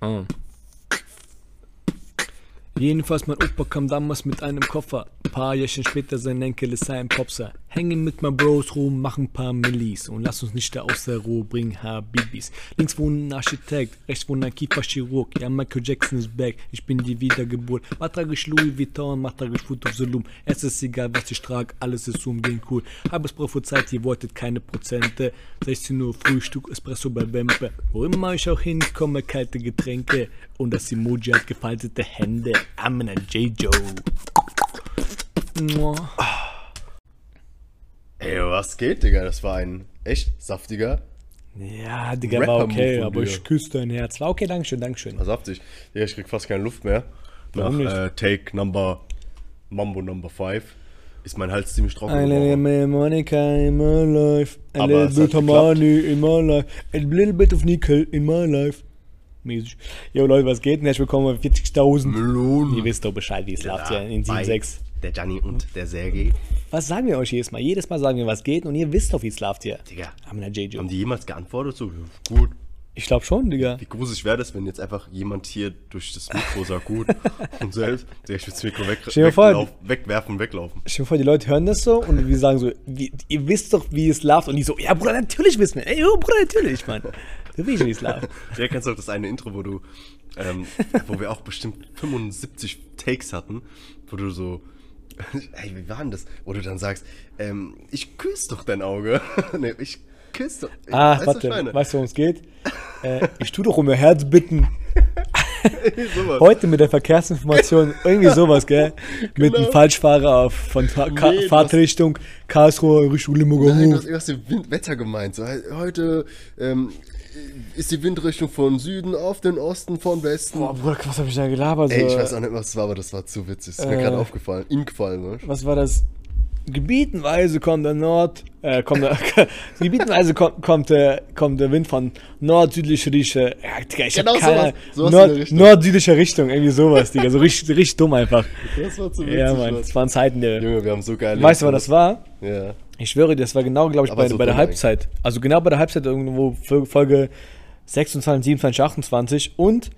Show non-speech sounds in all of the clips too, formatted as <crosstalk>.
Ah. Jedenfalls, mein Opa kam damals mit einem Koffer. Paar Jährchen später sein Enkel ist ein Popser. Hängen mit meinen Bros rum, machen paar Millis. Und lass uns nicht da aus der Ruhe bringen, Habibis. Links wohnt ein Architekt, rechts wohnt ein Kieferchirurg. Ja, Michael Jackson ist back, ich bin die Wiedergeburt. Was trage ich Louis Vuitton, was trage ich Food of Volume. Es ist egal, was ich trage, alles ist umgehend cool. Hab es prophezeit, ihr wolltet keine Prozente. 16 Uhr Frühstück, Espresso bei Bempe. Wo immer ich auch hinkomme, kalte Getränke. Und das Emoji hat gefaltete Hände. I'm a J-Joe. Ey, was geht, Digga? Das war ein echt saftiger, Ja, Digga, war okay, aber dir. ich küsse dein Herz. War okay, Dankeschön, Dankeschön. war saftig. Digga, ich krieg fast keine Luft mehr. Warum Nach nicht? äh, Take Number, Mambo Number 5 ist mein Hals ziemlich trocken geworden. of Monica in my life, a Aber little bit of money in my life, a little bit of nickel in my life. Mäßig. Jo Leute, was geht denn? Herzlich willkommen bei 40.000. Melonen. Ihr wisst doch Bescheid, wie es läuft ja in bei 7.6. Der Gianni und der Sergei. Was sagen wir euch jedes Mal? Jedes Mal sagen wir, was geht und ihr wisst doch, wie es läuft hier. Digga, Haben wir JJ. haben die jemals geantwortet? So, gut. Ich glaube schon, Digga. Wie gruselig wäre das, wenn jetzt einfach jemand hier durch das Mikro sagt, gut. <laughs> und selbst, Digga, ich das Mikro weg, weglauf, wegwerfen, weglaufen. Stell dir vor, die Leute hören das so und wir sagen so, wie, ihr wisst doch, wie es läuft. Und die so, ja, Bruder, natürlich wissen wir. Ey, jo, Bruder, natürlich, Mann. Du weißt, wie es läuft. <laughs> Der kennst du auch das eine Intro, wo du, ähm, wo wir auch bestimmt 75 Takes hatten, wo du so, <laughs> ey, wie war denn das? Wo du dann sagst, ähm, ich küsse doch dein Auge. <laughs> nee, ich küsse doch. Ah, Weißt du, warte, ich meine? weißt du, worum es geht? äh, ich tu doch um ihr Herz bitten. <laughs> Sowas. Heute mit der Verkehrsinformation, irgendwie sowas, gell? Mit einem Genau. Falschfahrer auf, von Fa Ka Nee, du Fahrtrichtung Karlsruhe Richtung Limburger Nein, du hast den Wind, Wetter gemeint. So, he- heute ähm, ist die Windrichtung von Süden auf den Osten von Westen. Boah, Bruder, was hab ich da gelabert? So, Ey, ich weiß auch nicht, was es war, aber das war zu witzig. Das ist mir Äh. gerade aufgefallen. Ihnen gefallen, ne? was war das? Gebietenweise kommt der Nord, äh, kommt der, <laughs> gebietenweise kommt, kommt, der, kommt der Wind von nord-südlicher Richtung. Ja, Digga, ich Genau hab keine sowas, sowas Nord, Richtung. nord-südlicher Richtung, irgendwie sowas, Digga, so richtig, richtig dumm einfach. <laughs> Das war zu witzig. Ja, Mann, Mann. das waren Zeiten der. Junge, wir haben so geile. Weißt du, was das war? Ja. Ich schwöre, das war genau, glaube ich, bei, so bei der Halbzeit. Also genau bei der Halbzeit irgendwo Fol- Folge 26, 27, 28 und,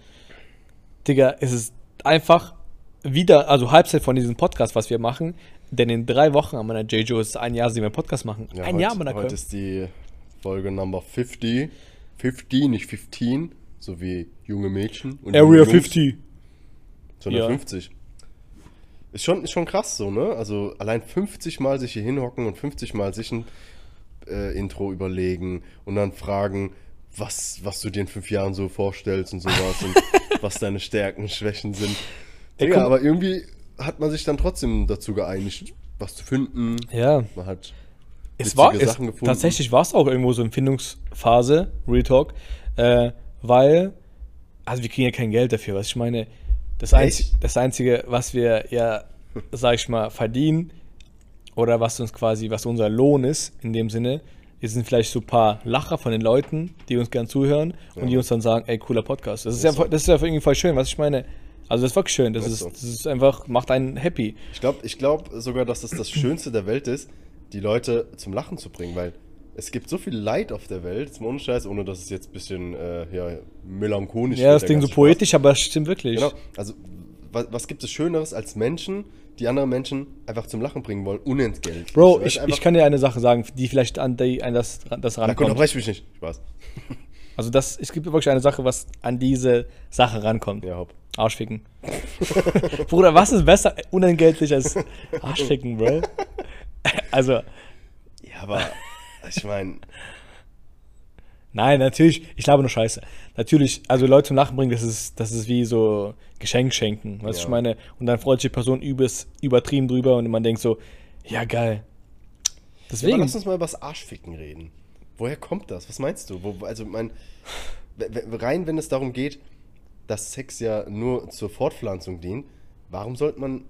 Digga, es ist einfach wieder, also Halbzeit von diesem Podcast, was wir machen, denn in drei Wochen an meiner JJo ist es ein Jahr, seitdem wir einen Podcast machen. ja ein heute, Jahr, meiner Heute ist die Folge Number 50. 50, nicht 15. So wie junge Mädchen. Und junge Area Jungs, 50. Sondern Ja. 50. Ist schon, ist schon krass so, ne? Also allein 50 Mal sich hier hinhocken und 50 Mal sich ein äh, Intro überlegen und dann fragen, was, was du dir in fünf Jahren so vorstellst und sowas und <laughs> was deine Stärken, Schwächen sind. Ey, Ja, aber irgendwie hat man sich dann trotzdem dazu geeinigt, was zu finden. Ja, Man hat es war, es, Sachen gefunden. tatsächlich war es auch irgendwo so eine Findungsphase, Real Talk, äh, weil, also wir kriegen ja kein Geld dafür, was ich meine, das, Einzi Echt? das Einzige, was wir ja, sag ich mal, verdienen oder was uns quasi, was unser Lohn ist, in dem Sinne, es sind vielleicht so ein paar Lacher von den Leuten, die uns gern zuhören und die uns dann sagen, ey, cooler Podcast. Das ist, ja, voll- das ist ja irgendwie voll schön, was ich meine. Also das ist wirklich schön, das Ist so. das ist einfach, macht einen happy. Ich glaube ich glaub sogar, dass es das Schönste der Welt ist, die Leute zum Lachen zu bringen, weil es gibt so viel Leid auf der Welt, jetzt mal ohne Scheiß, ohne dass es jetzt ein bisschen äh, ja, melancholisch Ja, das klingt so poetisch, aber es stimmt wirklich. Spaß. Genau, also was, was gibt es Schöneres als Menschen, die andere Menschen einfach zum Lachen bringen wollen, unentgeltlich? Bro, ich, ich kann dir eine Sache sagen, die vielleicht an, die, an das, das rankommt. unterbrech mich nicht. Spaß. <laughs> Also das, es gibt wirklich eine Sache, was an diese Sache rankommt. Ja, hopp. Arschficken. <laughs> Bruder, was ist besser unentgeltlich als <laughs> Arschficken, Bro? Also, Ja, aber ich meine, nein, natürlich, ich glaube nur Scheiße. Natürlich, also Leute zum Lachen bringen, das ist, das ist wie so Geschenk schenken, weißt du, Ja. ich meine? Und dann freut sich die Person übelst übertrieben drüber und man denkt so, ja geil. ja, aber Deswegen, lass uns mal über das Arschficken reden. Woher kommt das? Was meinst du? Wo, also, mein, rein, wenn es darum geht, dass Sex ja nur zur Fortpflanzung dient, warum sollte man.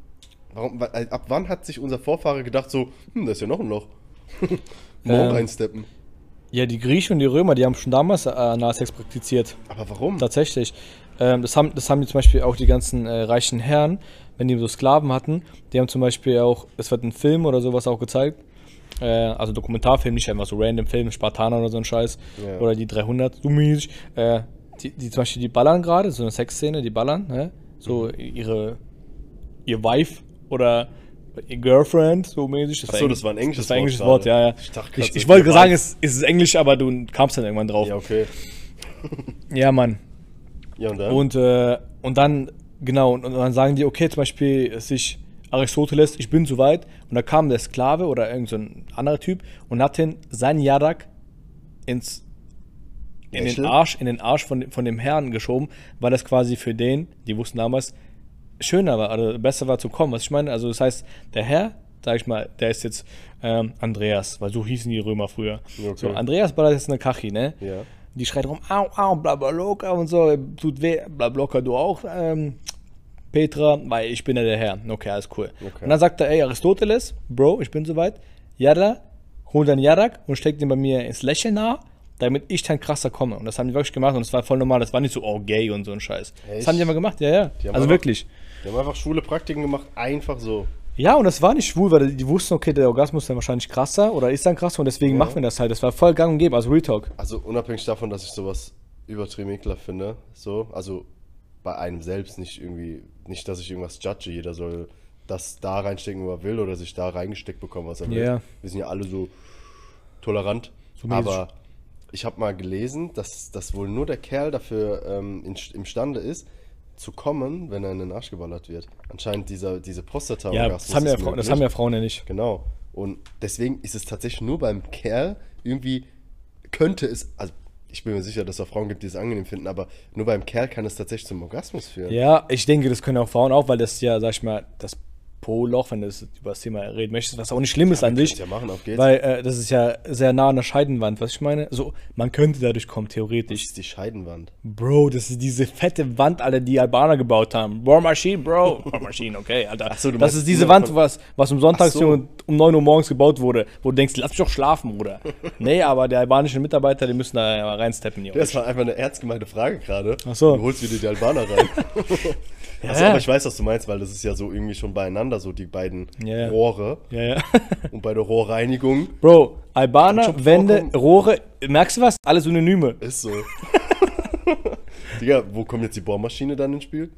Warum, wa- ab wann hat sich unser Vorfahre gedacht, so, hm, da ist ja noch ein Loch? <laughs> Morgen Ähm. reinsteppen. ja, die Griechen und die Römer, die haben schon damals äh, Analsex praktiziert. Aber warum? Tatsächlich. Ähm, das, haben, das haben die zum Beispiel auch die ganzen äh, reichen Herren, wenn die so Sklaven hatten. Die haben zum Beispiel auch, es wird ein Film oder sowas auch gezeigt, Äh, also Dokumentarfilm, nicht einfach so random Film, Spartaner oder so ein Scheiß. Ja. Oder die 300, so mäßig. Äh, die, die zum Beispiel, die ballern gerade, so eine Sexszene, die ballern, ne? So ihre, ihr Wife oder Girlfriend, so mäßig. Das Ach so, das war ein englisches Das war ein englisches Wort Wort, ja, ja. Ich dachte Ich, ich wollte sagen, es, es ist Englisch, aber du kamst dann irgendwann drauf. Ja, okay. Ja, Mann. Ja, und dann? Und, äh, und dann, genau, und, und dann sagen die, okay, zum Beispiel sich Aristoteles, ich bin soweit. Und da kam der Sklave oder irgend so ein anderer Typ und hat den seinen Jadak ins, in den? Arsch, in den Arsch von, von dem Herrn geschoben, weil das quasi für den, die wussten damals, schöner war, oder besser war zu kommen. Was ich meine, also das heißt, der Herr, sag ich mal, der ist jetzt ähm, Andreas, weil so hießen die Römer früher. Okay. So, Andreas ballert jetzt eine Kachi, ne? Ja. Die schreit rum, au, au, bla bla loka und so, tut weh, bla blocker du auch, ähm, Petra, weil ich bin ja der Herr. Okay, alles cool. Okay. Und dann sagt er, ey, Aristoteles, Bro, ich bin soweit. Yada, hol deinen Yadak und steck den bei mir ins Lächeln nah, damit ich dann krasser komme. Und das haben die wirklich gemacht und das war voll normal. Das war nicht so, oh, gay und so ein Scheiß. Das Echt? haben die immer gemacht, ja, ja. Also wirklich. Die haben einfach schwule Praktiken gemacht, einfach so. Ja, und das war nicht schwul, weil die wussten, okay, der Orgasmus ist dann wahrscheinlich krasser oder ist dann krasser und deswegen machen wir das halt. Das war voll gang und gäbe, also Real Talk. Also unabhängig davon, dass ich sowas übertrieben ekelhaft finde, so, also bei einem selbst nicht irgendwie, nicht, dass ich irgendwas judge, jeder soll das da reinstecken, wo er will oder sich da reingesteckt bekommen, was er will. Ja. Wir sind ja alle so tolerant, So aber ich habe mal gelesen, dass, dass wohl nur der Kerl dafür ähm, in, imstande ist, zu kommen, wenn er in den Arsch geballert wird. Anscheinend dieser, diese prostata Ja, das haben, ja, das haben ja Frauen ja nicht. Genau. Und deswegen ist es tatsächlich nur beim Kerl irgendwie könnte es, also ich bin mir sicher, dass es auch Frauen gibt, die es angenehm finden, aber nur beim Kerl kann es tatsächlich zum Orgasmus führen. Ja, ich denke, das können auch Frauen auch, weil das ja, sag ich mal, das Po-Loch, wenn du das über das Thema reden möchtest, was auch nicht schlimm ist an sich. ja machen. Weil äh, das ist ja sehr nah an der Scheidenwand, was ich meine. So, man könnte dadurch kommen, Das theoretisch. ist die Scheidenwand. Bro, das ist diese fette Wand, Alter, die Albaner gebaut haben. War Machine, Bro. <laughs> War Machine, okay, Alter. So, das ist diese Wand, was, was um Sonntags so. um, um 9 Uhr morgens gebaut wurde, wo du denkst, lass mich doch schlafen, Bruder. <laughs> nee, aber die albanischen Mitarbeiter, die müssen da ja mal reinsteppen, Junge. Das war einfach eine ernst gemeinte Frage gerade. Ach so. Du holst wieder die Albaner rein. <laughs> Ja. aber ich weiß, was du meinst, weil das ist ja so irgendwie schon beieinander, so die beiden Ja. Rohre. Ja, ja. <laughs> Und bei der Rohrreinigung Bro, Albaner, Wände. Rohre, merkst du was? Alle Synonyme. ist so. <laughs> Digga, wo kommt jetzt die Bohrmaschine dann ins Spiel?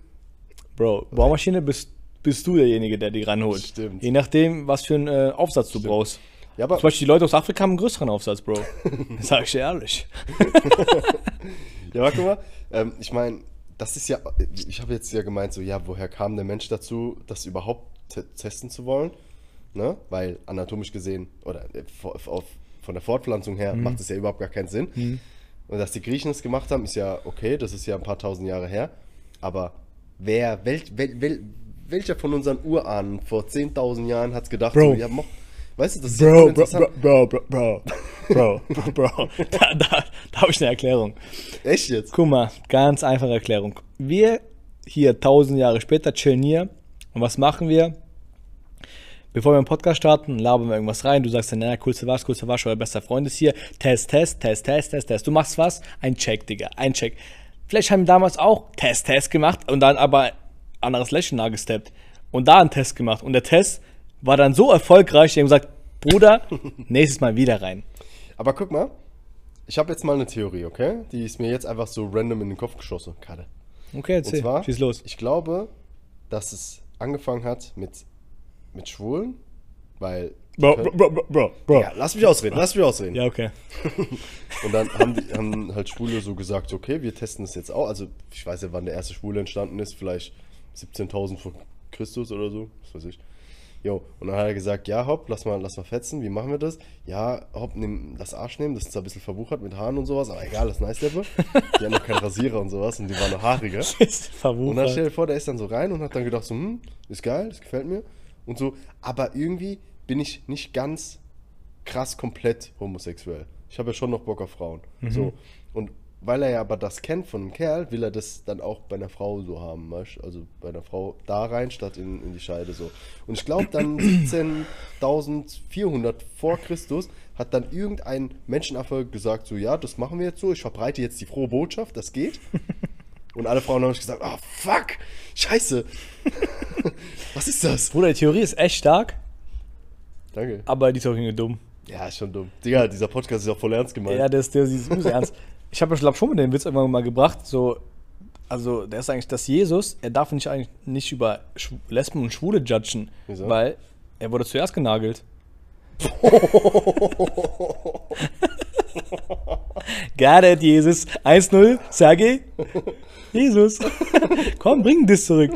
Bro, Bohrmaschine bist, bist du derjenige, der die ranholt. Stimmt. Je nachdem, was für einen äh, Aufsatz du brauchst. Ja, aber Zum Beispiel die Leute aus Afrika haben einen größeren Aufsatz, Bro. <laughs> Sag ich dir ehrlich. Ja, aber guck mal, ähm, ich meine, das ist ja, ich habe jetzt ja gemeint, so, ja, woher kam der Mensch dazu, das überhaupt te testen zu wollen? Ne? Weil anatomisch gesehen, oder äh, auf, von der Fortpflanzung her, macht es ja überhaupt gar keinen Sinn. Und dass die Griechen es gemacht haben, ist ja okay, das ist ja ein paar tausend Jahre her. Aber wer, welch, wel, wel, welcher von unseren Urahnen vor 10.000 Jahren hat es gedacht, Bro. so, ja, moch, weißt du, das ist Bro, voll bro, bro, bro, bro, bro, bro, <laughs> bro. Da, da, da habe ich eine Erklärung. Echt jetzt? Guck mal, ganz einfache Erklärung. Wir hier tausend Jahre später chillen hier und was machen wir? Bevor wir einen Podcast starten, labern wir irgendwas rein. Du sagst dann, naja, coolste was, coolste was, euer bester Freund ist hier. Test, Test, Test, Test, Test, Test. Du machst was? Ein Check, Digga, ein Check. Vielleicht haben wir damals auch Test, Test gemacht und dann aber anderes Lächeln nahgesteppt und da einen Test gemacht. Und der Test war dann so erfolgreich, die haben gesagt, Bruder, nächstes Mal wieder rein. Aber guck mal, ich habe jetzt mal eine Theorie, okay? Die ist mir jetzt einfach so random in den Kopf geschossen, gerade. Okay, Und erzähl. zwar, Schieß los. ich glaube, dass es angefangen hat mit, mit Schwulen, weil... Bro, können- bro, bro, bro, bro. ja, lass mich ausreden, lass mich ausreden. Ja, okay. <laughs> Und dann haben, die, haben halt Schwule so gesagt, okay, wir testen das jetzt auch. Also ich weiß ja, wann der erste Schwule entstanden ist, vielleicht 17.000 vor Christus oder so, was weiß ich. Jo, und dann hat er gesagt, ja, hopp, lass mal, lass mal fetzen, wie machen wir das? Ja, hopp, nimm das Arsch nehmen, das ist ein bisschen verwuchert mit Haaren und sowas, aber egal, das ist nice Level. Die haben noch keinen Rasierer und sowas und die waren noch haariger. <laughs> Ist Und dann verwuchert. stell dir vor, der ist dann so rein und hat dann gedacht, so, hm, ist geil, das gefällt mir. Und so, aber irgendwie bin ich nicht ganz krass komplett homosexuell. Ich habe ja schon noch Bock auf Frauen. So. Und weil er ja aber das kennt von einem Kerl, will er das dann auch bei einer Frau so haben, weißt? Also bei einer Frau da rein, statt in, in die Scheide so. Und ich glaube dann <clears throat> 17.400 vor Christus hat dann irgendein Menschenaffe gesagt, so ja, das machen wir jetzt so, ich verbreite jetzt die frohe Botschaft, das geht. <laughs> Und alle Frauen haben sich gesagt, oh fuck, scheiße. <laughs> Was ist das? Bruder, die Theorie ist echt stark, Danke. aber die ist auch irgendwie dumm. Ja, ist schon dumm. Digga, dieser Podcast ist auch voll ernst gemeint. Ja, der ist, der ist übelst ernst. <laughs> Ich habe ja glaub, schon mal den Witz irgendwann mal gebracht, so, also der ist eigentlich, dass Jesus, er darf nicht eigentlich nicht über Schw- Lesben und Schwule judgen, Wieso? weil er wurde zuerst genagelt. <laughs> Got it, Jesus. 1-0, Sergej. Jesus. <laughs> Komm, bring das zurück.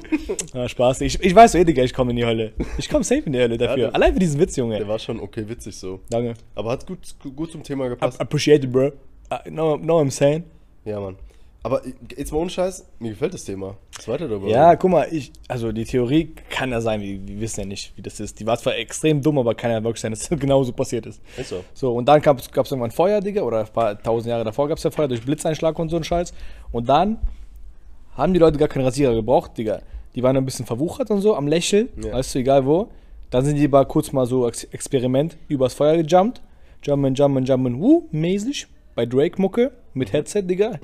Ah, Spaß. Ich, ich weiß eh, Digga, ich komme in die Hölle. Ich komme safe in die Hölle dafür. der- Allein für diesen Witz, Junge. Der war schon okay witzig so. Danke. Aber hat gut, gut zum Thema gepasst. Appreciate it, bro. Uh, know what I'm saying? Ja, Mann. Aber jetzt mal ohne Scheiß, mir gefällt das Thema. Was weiter darüber? Ja, guck mal, ich, also die Theorie kann ja sein, wir, wir wissen ja nicht, wie das ist. Die war zwar extrem dumm, aber kann ja wirklich sein, dass <laughs> das genauso passiert ist. Ist so. So, und dann gab es irgendwann Feuer, Digga, oder ein paar tausend Jahre davor gab es ja Feuer durch Blitzeinschlag und so ein Scheiß. Und dann haben die Leute gar keinen Rasierer gebraucht, Digga. Die waren ein bisschen verwuchert und so, am Lächeln, Ja. weißt du, egal wo. Dann sind die mal kurz mal so Ex Experiment übers Feuer gejumpt. Jumpen, jumpen, jumpen, wuh, mäßig. Bei Drake-Mucke mit Headset, Digga.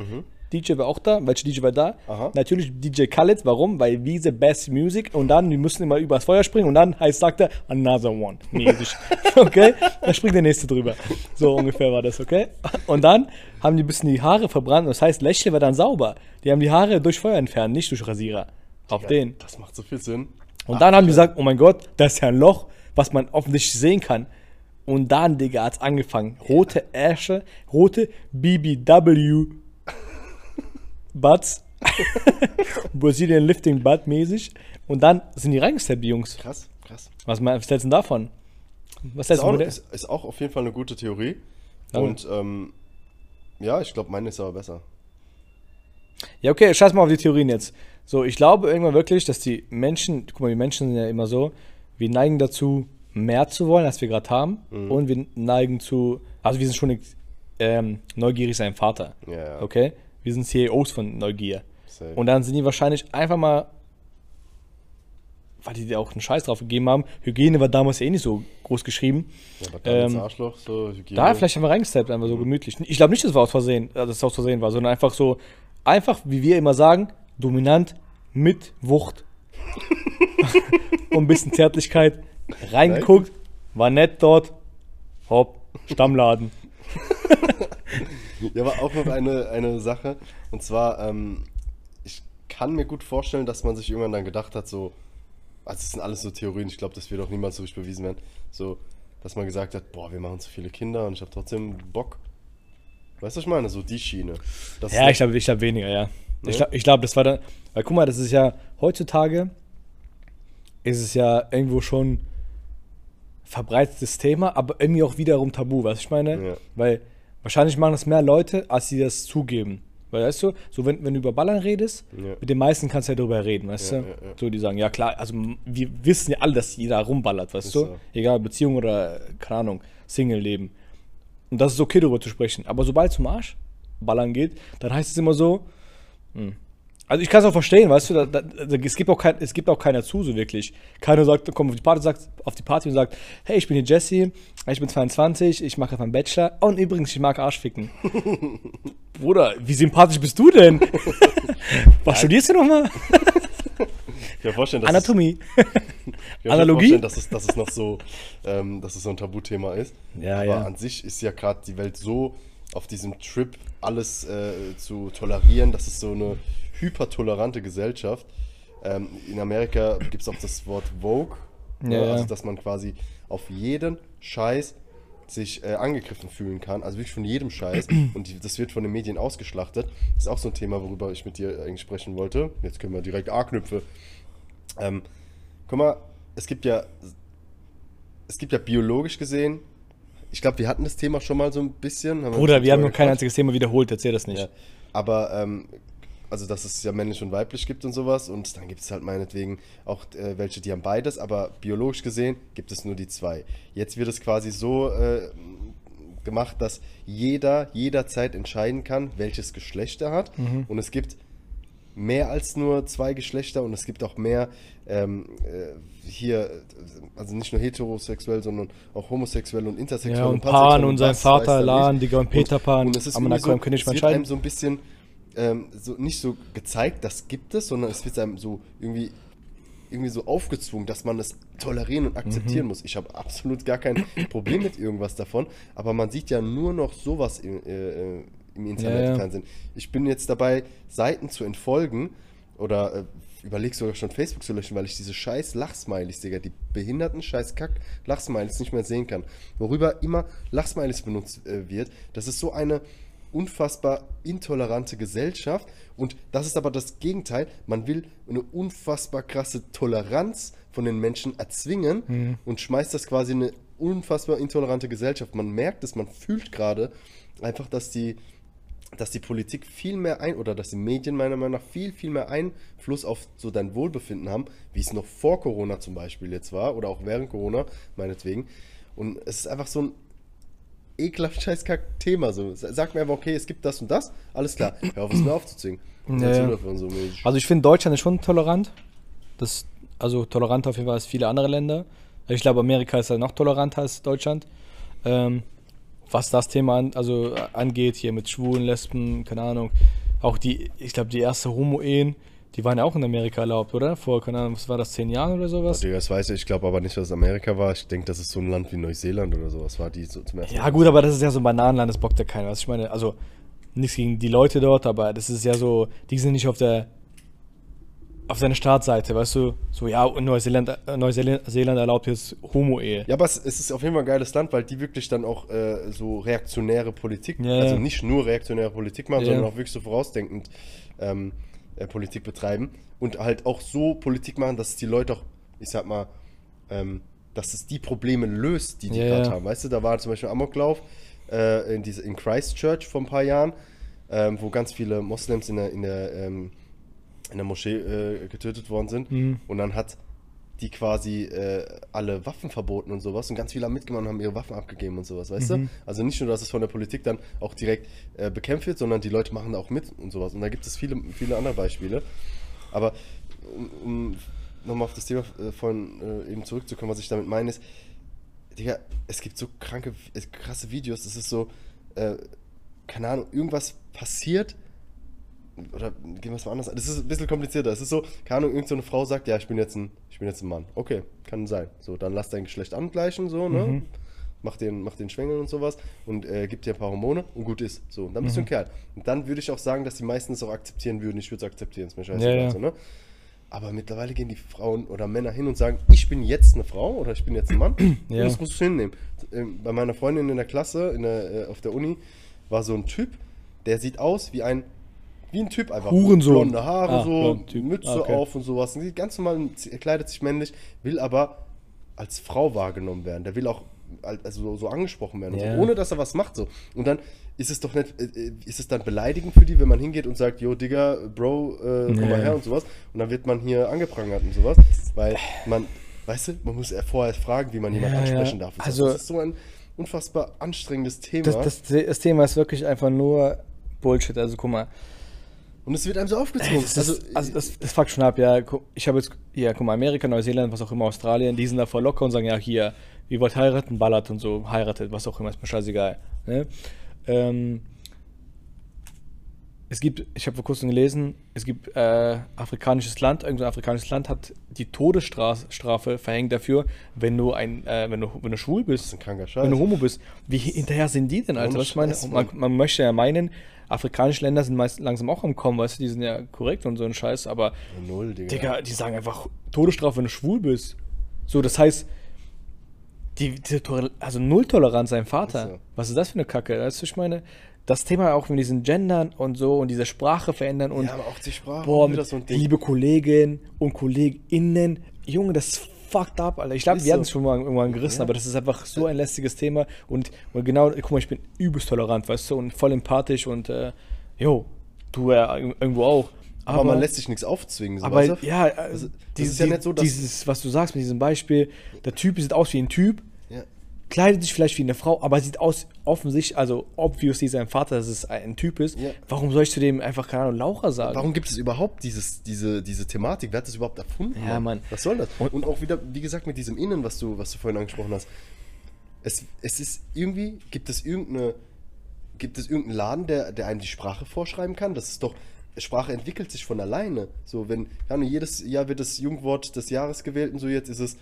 DJ war auch da. Welche DJ war da? Aha. Natürlich DJ Khaled. Warum? Weil wie the best music. Und dann, die müssen immer übers Feuer springen. Und dann heißt, sagt er, another one. Mäßig. <laughs> okay? Dann springt der nächste drüber. So ungefähr war das, okay? Und dann haben die ein bisschen die Haare verbrannt. Das heißt, Lächeln war dann sauber. Die haben die Haare durch Feuer entfernt, nicht durch Rasierer. Auf Ja, den. Das macht so viel Sinn. Und dann haben die gesagt, oh mein Gott, da ist ja ein Loch, was man offensichtlich sehen kann. Und dann, Digga, hat's angefangen. Rote Asche, rote BBW <laughs> Butts. <laughs> Brazilian Lifting Butt mäßig. Und dann sind die reingesteppt, die Jungs. Krass, krass. Was meinst du denn davon? Was Ist hältst du auch, ist, ist auch auf jeden Fall eine gute Theorie. Danke. Und ähm, ja, ich glaube, meine ist aber besser. Ja, okay, scheiß mal auf die Theorien jetzt. So, ich glaube irgendwann wirklich, dass die Menschen, guck mal, die Menschen sind ja immer so, wir neigen dazu, mehr zu wollen, als wir gerade haben. Mhm. Und wir neigen zu, also wir sind schon ähm, neugierig sein Vater. Ja. Okay? Wir sind CEOs von Neugier. Safe. Und dann sind die wahrscheinlich einfach mal, weil die dir auch einen Scheiß drauf gegeben haben, Hygiene war damals eh nicht so groß geschrieben. Ja, aber da ähm, Arschloch, so Hygiene. Da vielleicht haben wir reingesteppt, einfach so gemütlich. Ich glaube nicht, dass es aus Versehen, dass es aus Versehen war, sondern einfach so, einfach, wie wir immer sagen, dominant mit Wucht. <laughs> <laughs> Und ein bisschen Zärtlichkeit. Reingeguckt, war nett dort. Hopp, Stammladen. Ja, aber auch noch eine, eine Sache. Und zwar, ähm, ich kann mir gut vorstellen, dass man sich irgendwann dann gedacht hat, so, also es sind alles so Theorien, ich glaube, das wird auch niemals so richtig bewiesen werden, so, dass man gesagt hat, boah, wir machen zu viele Kinder und ich habe trotzdem Bock. Weißt du, was ich meine? So die Schiene. Das Ja, ich glaube, ich glaub weniger, ja. Ne? Ich glaube, ich glaub, das war dann, weil guck mal, das ist ja, heutzutage ist es ja irgendwo schon verbreitetes Thema, aber irgendwie auch wiederum tabu, was ich meine? Ja. Weil wahrscheinlich machen das mehr Leute, als sie das zugeben. Weil, weißt du, so wenn, wenn du über Ballern redest, Ja. mit den meisten kannst du ja darüber reden, weißt Ja, du? So, die sagen, ja klar, also wir wissen ja alle, dass jeder rumballert, weißt Ist du? so. Egal, Beziehung oder, keine Ahnung, Single-Leben. Und das ist okay, darüber zu sprechen. Aber sobald es zum Arsch ballern geht, dann heißt es immer so, hm. Also ich kann es auch verstehen, weißt du, da, da, da, es, gibt auch kein, es gibt auch keiner zu, so wirklich. Keiner sagt, kommt auf die Party, sagt, auf die Party und sagt, hey, ich bin hier Jesse, ich bin 22, ich mache meinen Bachelor und übrigens, ich mag Arschficken. <laughs> Bruder, wie sympathisch bist du denn? <laughs> Was studierst du nochmal? Ich kann mir vorstellen, dass Anatomie. Es, <laughs> ich kann mir Analogie? vorstellen, dass es, dass es noch so, ähm, dass es so ein Tabuthema ist. Ja, Aber ja. an sich ist ja gerade die Welt so auf diesem Trip, alles äh, zu tolerieren. Das ist so eine hypertolerante Gesellschaft. Ähm, in Amerika gibt es auch das Wort Vogue. Ja, ne? ja. Also, dass man quasi auf jeden Scheiß sich äh, angegriffen fühlen kann. Also wirklich von jedem Scheiß. <clears throat> Und die, das wird von den Medien ausgeschlachtet. Das ist auch so ein Thema, worüber ich mit dir eigentlich sprechen wollte. Jetzt können wir direkt A-Knüpfe. Ähm, guck mal, es gibt ja, es gibt ja biologisch gesehen, ich glaube, wir hatten das Thema schon mal so ein bisschen. haben Bruder, wir haben noch kein einziges Thema wiederholt, erzähl das nicht. Ja. Aber, ähm, also, dass es ja männlich und weiblich gibt und sowas. Und dann gibt es halt meinetwegen auch äh, welche, die haben beides. Aber biologisch gesehen gibt es nur die zwei. Jetzt wird es quasi so äh, gemacht, dass jeder jederzeit entscheiden kann, welches Geschlecht er hat. Und es gibt mehr als nur zwei Geschlechter und es gibt auch mehr ähm, äh, hier, also nicht nur heterosexuell, sondern auch homosexuell und intersexuell. Ja, und pansexuell Pan und sein Vater, Lan. Digga, und Peter Pan. Und es ist komm, so, es wird einem so ein bisschen ähm, so, nicht so gezeigt, das gibt es, sondern es wird einem so irgendwie irgendwie so aufgezwungen, dass man es tolerieren und akzeptieren muss. Ich habe absolut gar kein Problem mit irgendwas davon, aber man sieht ja nur noch sowas im, äh, im Internet, Ja, ja. Fernsehen. Ich bin jetzt dabei, Seiten zu entfolgen oder äh, überleg sogar schon Facebook zu löschen, weil ich diese scheiß Lachsmileys, Digga, die behinderten scheiß Kack Lachsmileys nicht mehr sehen kann. Worüber immer Lachsmileys benutzt äh, wird, das ist so eine unfassbar intolerante Gesellschaft und das ist aber das Gegenteil. Man will eine unfassbar krasse Toleranz von den Menschen erzwingen und schmeißt das quasi in eine unfassbar intolerante Gesellschaft. Man merkt es, man fühlt gerade einfach, dass die dass die Politik viel mehr ein oder dass die Medien meiner Meinung nach viel, viel mehr Einfluss auf so dein Wohlbefinden haben, wie es noch vor Corona zum Beispiel jetzt war oder auch während Corona, meinetwegen. Und es ist einfach so ein ekelhaft scheißkack Thema. So. Sag mir einfach, okay, es gibt das und das, alles klar, hör auf es mir aufzuzwingen. Ja, so. Also ich finde Deutschland ist schon tolerant. Das, also toleranter auf jeden Fall als viele andere Länder. Ich glaube, Amerika ist ja noch toleranter als Deutschland. Ähm, was das Thema an, also äh, angeht, hier mit Schwulen, Lesben, keine Ahnung. Auch die, ich glaube, die erste Homo-Ehen, die waren ja auch in Amerika erlaubt, oder? Vor, keine Ahnung, was war das, zehn Jahren oder sowas? Digga, das weiß ich, ich glaube aber nicht, dass es Amerika war. Ich denke, das ist so ein Land wie Neuseeland oder sowas war, die so zum ersten Ja, gut, aber das ist ja so ein Bananenland, das bockt ja keiner. Was ich meine, also nichts gegen die Leute dort, aber das ist ja so, die sind nicht auf der auf seiner Startseite, weißt du, so ja, und Neuseeland, äh, Neuseeland Seeland erlaubt jetzt Homo-Ehe. Ja, aber es, es ist auf jeden Fall ein geiles Land, weil die wirklich dann auch äh, so reaktionäre Politik, Ja, also ja. nicht nur reaktionäre Politik machen, Ja. sondern auch wirklich so vorausdenkend ähm, äh, Politik betreiben und halt auch so Politik machen, dass es die Leute auch, ich sag mal, ähm, dass es die Probleme löst, die die Ja, gerade haben. Weißt du, da war zum Beispiel Amoklauf äh, in, diese, in Christchurch vor ein paar Jahren, ähm, wo ganz viele Moslems in der, in der, ähm, in der Moschee äh, getötet worden sind. Mhm. Und dann hat die quasi äh, alle Waffen verboten und sowas und ganz viele haben mitgemacht und haben ihre Waffen abgegeben und sowas, weißt Mhm. du? Also nicht nur, dass es von der Politik dann auch direkt äh, bekämpft wird, sondern die Leute machen da auch mit und sowas. Und da gibt es viele, viele andere Beispiele. Aber um, um nochmal auf das Thema äh, von äh, eben zurückzukommen, was ich damit meine, ist, Digga, es gibt so kranke, krasse Videos, das ist so, äh, keine Ahnung, irgendwas passiert, oder gehen wir es mal anders an. Das ist ein bisschen komplizierter. Es ist so, keine Ahnung, irgendeine so Frau sagt, ja, ich bin jetzt ein, ich bin jetzt ein Mann. Okay, kann sein. So, dann lass dein Geschlecht angleichen, so, ne? Mhm. Mach den, mach den Schwengel und sowas und äh, gib dir ein paar Hormone und gut ist. So, und dann bist du Mhm. ein Kerl. Und dann würde ich auch sagen, dass die meisten es auch akzeptieren würden. Ich würde es akzeptieren, ist mir scheißegal. Ja, ja. So, ne? Aber mittlerweile gehen die Frauen oder Männer hin und sagen, ich bin jetzt eine Frau oder ich bin jetzt ein Mann. <clears throat> Ja. Und das musst du hinnehmen. Ähm, Bei meiner Freundin in der Klasse, in der, äh, auf der Uni, war so ein Typ, der sieht aus wie ein, wie ein Typ einfach. Hurensohn. Blonde Haare, Ah, so. Mütze Ah, okay. auf und sowas. Und ganz normal, er kleidet sich männlich, will aber als Frau wahrgenommen werden. Der will auch al- also so, angesprochen werden, Ja. so, ohne dass er was macht. So. Und dann ist es doch nicht, äh, ist es dann beleidigend für die, wenn man hingeht und sagt, yo, Digga, Bro, äh, komm Ja. mal her und sowas. Und dann wird man hier angeprangert und sowas. Weil man, weißt du, man muss ja vorher fragen, wie man jemanden Ja, ja. ansprechen darf. Und so. Also- das ist so ein unfassbar anstrengendes Thema. Das, das, das Thema ist wirklich einfach nur Bullshit. Also guck mal, und es wird einem so aufgezwungen. Das, also, also das, das fuckt schon ab, ja. Ich habe jetzt, ja, guck mal, Amerika, Neuseeland, was auch immer, Australien, die sind da voll locker und sagen, ja, hier, ihr wollt heiraten, ballert und so, heiratet, was auch immer, ist mir scheißegal. Ne? Ähm, es gibt, ich habe vor kurzem gelesen, es gibt äh, afrikanisches Land, irgendein afrikanisches Land hat die Todesstrafe Strafe verhängt dafür, wenn du ein, äh, wenn du, wenn du schwul bist. Wenn du Homo bist, wie hinterher sind die denn, Alter? Was ich meine? Man, man möchte ja meinen, afrikanische Länder sind meist langsam auch am Kommen, weißt du, die sind ja korrekt und so ein Scheiß, aber Null, Digga. Digga, die sagen einfach Todesstrafe, wenn du schwul bist. So, das heißt, die, die also Null-Toleranz sein Vater. Ist so. Was ist das für eine Kacke? Weißt du, ich meine, das Thema auch mit diesen Gendern und so und diese Sprache verändern und ja, aber auch die Sprache, boah, mit so liebe Kolleginnen und KollegInnen, Junge, das ist fucked up, Alter. Ich glaube, wir hatten so. es schon mal irgendwann gerissen, Ja. aber das ist einfach so ein lästiges Thema und, und genau, guck mal, ich bin übelst tolerant, weißt du, und voll empathisch und, äh, jo, du ja irgendwo auch. aber, man lässt sich nichts aufzwingen. So, Aber ja, also, das dieses, ist ja nicht so, dass- dieses, was du sagst mit diesem Beispiel, der Typ sieht aus wie ein Typ. Kleidet sich vielleicht wie eine Frau, aber sieht aus offensichtlich, also obviously sein Vater, dass es ein Typ ist. Ja. Warum soll ich zu dem einfach, keine Ahnung, Laura sagen? Warum gibt es überhaupt dieses, diese, diese Thematik? Wer hat das überhaupt erfunden? Ja, Mann. Was soll das? Und- Und, auch wieder, wie gesagt, mit diesem Innen, was du, was du vorhin angesprochen hast. Es, es ist irgendwie, gibt es irgendeine, gibt es irgendeinen Laden, der, der einem die Sprache vorschreiben kann? Das ist doch Sprache entwickelt sich von alleine. So, wenn, ja, jedes Jahr wird das Jugendwort des Jahres gewählt und so, jetzt ist es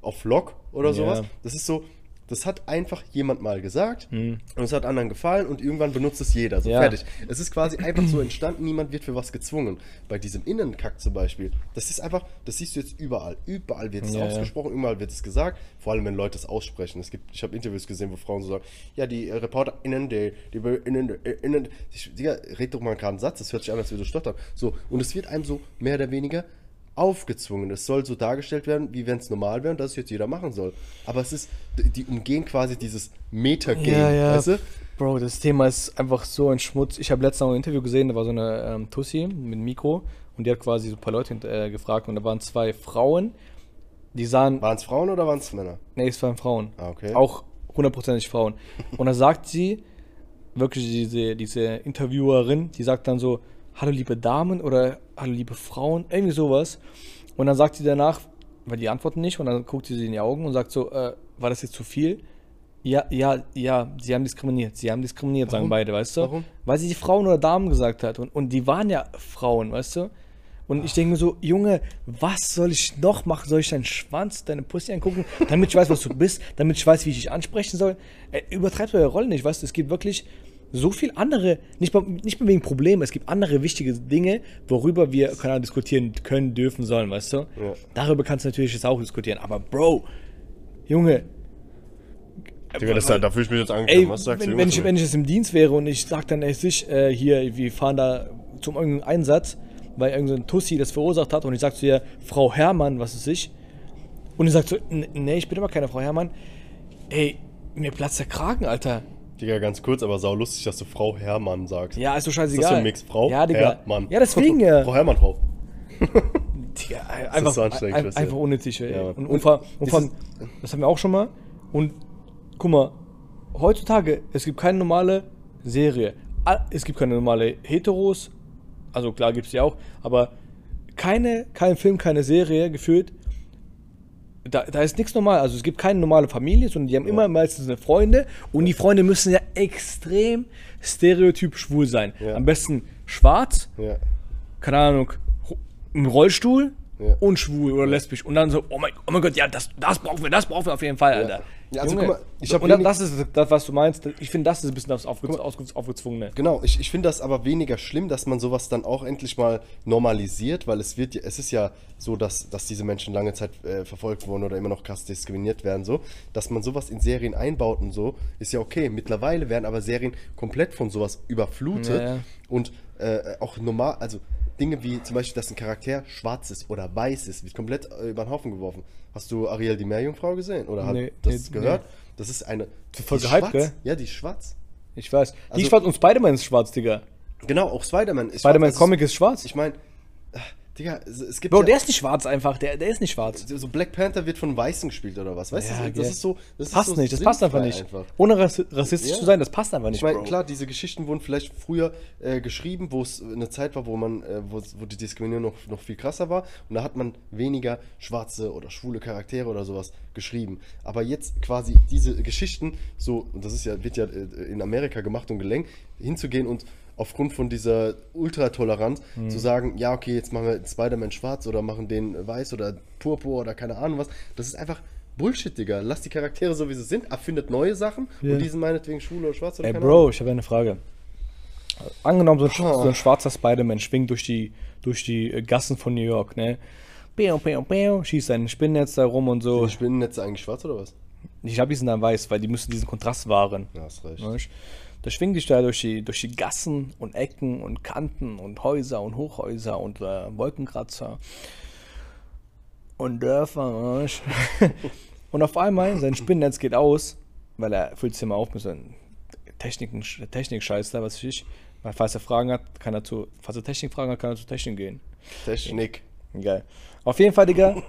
auf Lock oder Ja. sowas. Das ist so, das hat einfach jemand mal gesagt und es hat anderen gefallen und irgendwann benutzt es jeder. So Hm. Ja. fertig. Es ist quasi einfach so entstanden, niemand wird für was gezwungen. Bei diesem Innenkack zum Beispiel, das ist einfach, das siehst du jetzt überall. Überall wird es Ja, ausgesprochen, überall wird es gesagt, vor allem wenn Leute es aussprechen. Es gibt, ich habe Interviews gesehen, wo Frauen so sagen, ja, die äh, ReporterInnen, die, die innen, innen, ich, Digga, red doch mal gerade einen Satz, das hört sich an, als würde du stottern. So, und es wird einem so mehr oder weniger aufgezwungen. Es soll so dargestellt werden, wie wenn es normal wäre und dass es jetzt jeder machen soll. Aber es ist, die die umgehen quasi dieses Meta-Game, Ja, ja. weißt du? Bro, das Thema ist einfach so ein Schmutz. Ich habe letztens noch ein Interview gesehen, da war so eine ähm, Tussi mit Mikro und die hat quasi so ein paar Leute äh, gefragt und da waren zwei Frauen, die sahen, Waren es Frauen oder waren es Männer? nee, es waren Frauen. Ah, okay. Auch hundertprozentig Frauen. Und da sagt sie, wirklich diese, diese Interviewerin, die sagt dann so, hallo liebe Damen oder hallo liebe Frauen, irgendwie sowas. Und dann sagt sie danach, weil die antworten nicht, und dann guckt sie sie in die Augen und sagt so, äh, war das jetzt zu viel? Ja, ja, ja, sie haben diskriminiert, sie haben diskriminiert, sagen Warum? beide, weißt du? Warum? Weil sie die Frauen oder Damen gesagt hat. Und, und die waren ja Frauen, weißt du? Und ich denke mir so, Junge, was soll ich noch machen? Soll ich deinen Schwanz, deine Pussy angucken, damit ich weiß, was du bist, damit ich weiß, wie ich dich ansprechen soll? Ey, übertreib eure Rolle nicht, weißt du? Es gibt wirklich so viel andere, nicht mal, nicht mal wegen Problemen, es gibt andere wichtige Dinge, worüber wir keine Ahnung, diskutieren können, dürfen, sollen, weißt du? Ja. Darüber kannst du natürlich jetzt auch diskutieren, aber Bro, Junge, Digga, das, da fühle ich mich jetzt. Ey, Was sagst wenn, du? wenn, ich, wenn ich jetzt im Dienst wäre und ich sag dann, ey, sich, äh, hier, wir fahren da zum irgendeinen Einsatz, weil irgendein Tussi das verursacht hat und ich sag zu ihr, Frau Herrmann, was ist ich? Und ich sag so, "N- nee, ich bin aber keine Frau Herrmann. Ey, mir platzt der Kragen, Alter. Digga, ganz kurz, aber sau lustig, dass du Frau Herrmann sagst. Ja, ist doch Ist scheißegal. das so ein Mix? Frau? Ja, Digga. Herrmann. Ja, deswegen ja. Frau Herrmann, Frau. <laughs> Digga, einfach, so anstrengend, ein, du? einfach unnötig, ey. Ja, und, Und und, und das haben wir auch schon mal. Und guck mal, heutzutage, es gibt keine normale Serie. Ah, Es gibt keine normale Heteros, also klar gibt es die auch, aber keine, kein Film, keine Serie geführt. Da, da ist nichts normal. Also es gibt keine normale Familie, sondern die haben immer meistens eine Freunde und die Freunde müssen ja extrem stereotyp schwul sein. Ja. Am besten schwarz, Ja. keine Ahnung, im Rollstuhl Ja. und schwul oder lesbisch. Und dann so, oh mein, oh mein Gott, ja, das, das brauchen wir, das brauchen wir auf jeden Fall, Alter. Ja, also Junge, guck mal, ich und das, ist das, was du meinst. Ich finde, das ist ein bisschen das aufge, aufge, aufgezwungene. Genau, ich, ich finde das aber weniger schlimm, dass man sowas dann auch endlich mal normalisiert, weil es wird es ist ja so, dass, dass diese Menschen lange Zeit äh, verfolgt wurden oder immer noch krass diskriminiert werden, so, dass man sowas in Serien einbaut und so, ist ja okay. Mittlerweile werden aber Serien komplett von sowas überflutet Ja, ja. und äh, auch normal, also Dinge wie zum Beispiel, dass ein Charakter schwarz ist oder weiß ist, wird komplett äh, über den Haufen geworfen. Hast du Ariel die Meerjungfrau gesehen oder Nee, das nee, gehört? nee. Das ist eine. voll die ist gehypt, schwarz. gell? Ja, die ist schwarz. Ich weiß. Die Also- ist schwarz und Spider-Man ist schwarz, Digga. Genau, auch Spider-Man ist Spider-Man schwarz. Comic ist schwarz. Ich meine, Digga, es, es gibt Bro, ja, der ist nicht schwarz einfach. Der, der ist nicht schwarz. so Black Panther wird von Weißen gespielt oder was? Weißt Ja, du, das ist so. Das passt ist so nicht, das passt einfach nicht. Ohne rassi- rassistisch Ja. zu sein, das passt einfach nicht, Ich meine, klar, diese Geschichten wurden vielleicht früher äh, geschrieben, wo es eine Zeit war, wo man, äh, wo, wo die Diskriminierung noch, noch viel krasser war. Und da hat man weniger schwarze oder schwule Charaktere oder sowas geschrieben. Aber jetzt quasi diese Geschichten, so, und das ist ja, wird ja äh, in Amerika gemacht und gelenkt, hinzugehen und aufgrund von dieser Ultratoleranz Mhm. zu sagen, ja, okay, jetzt machen wir Spider-Man schwarz oder machen den weiß oder purpur oder keine Ahnung was. Das ist einfach Bullshit, Digga. Lass die Charaktere so, wie sie sind, erfindet neue Sachen Ja. und die sind meinetwegen schwul oder schwarz oder Ey, keine Ahnung. Bro, ich habe eine Frage. Angenommen, so ein, Oh. so ein schwarzer Spider-Man schwingt durch die, durch die äh, Gassen von New York, ne? Pew, pew, pew, schießt sein Spinnennetz da rum und so. Sind die Spinnennetze eigentlich schwarz oder was? Ich glaube, die sind dann weiß, weil die müssen diesen Kontrast wahren. Ja, hast recht. Weißt? Da schwingt dich da durch die, durch die Gassen und Ecken und Kanten und Häuser und Hochhäuser und äh, Wolkenkratzer und Dörfer. <laughs> und auf einmal, sein Spinnennetz geht aus, weil er füllt es immer auf mit so einem Technik-Scheiß da, was weiß ich. Weil falls er Fragen hat, kann er zu, falls er Technik-Fragen hat, kann er zu Technik gehen. Technik. Geil. Auf jeden Fall, Digga.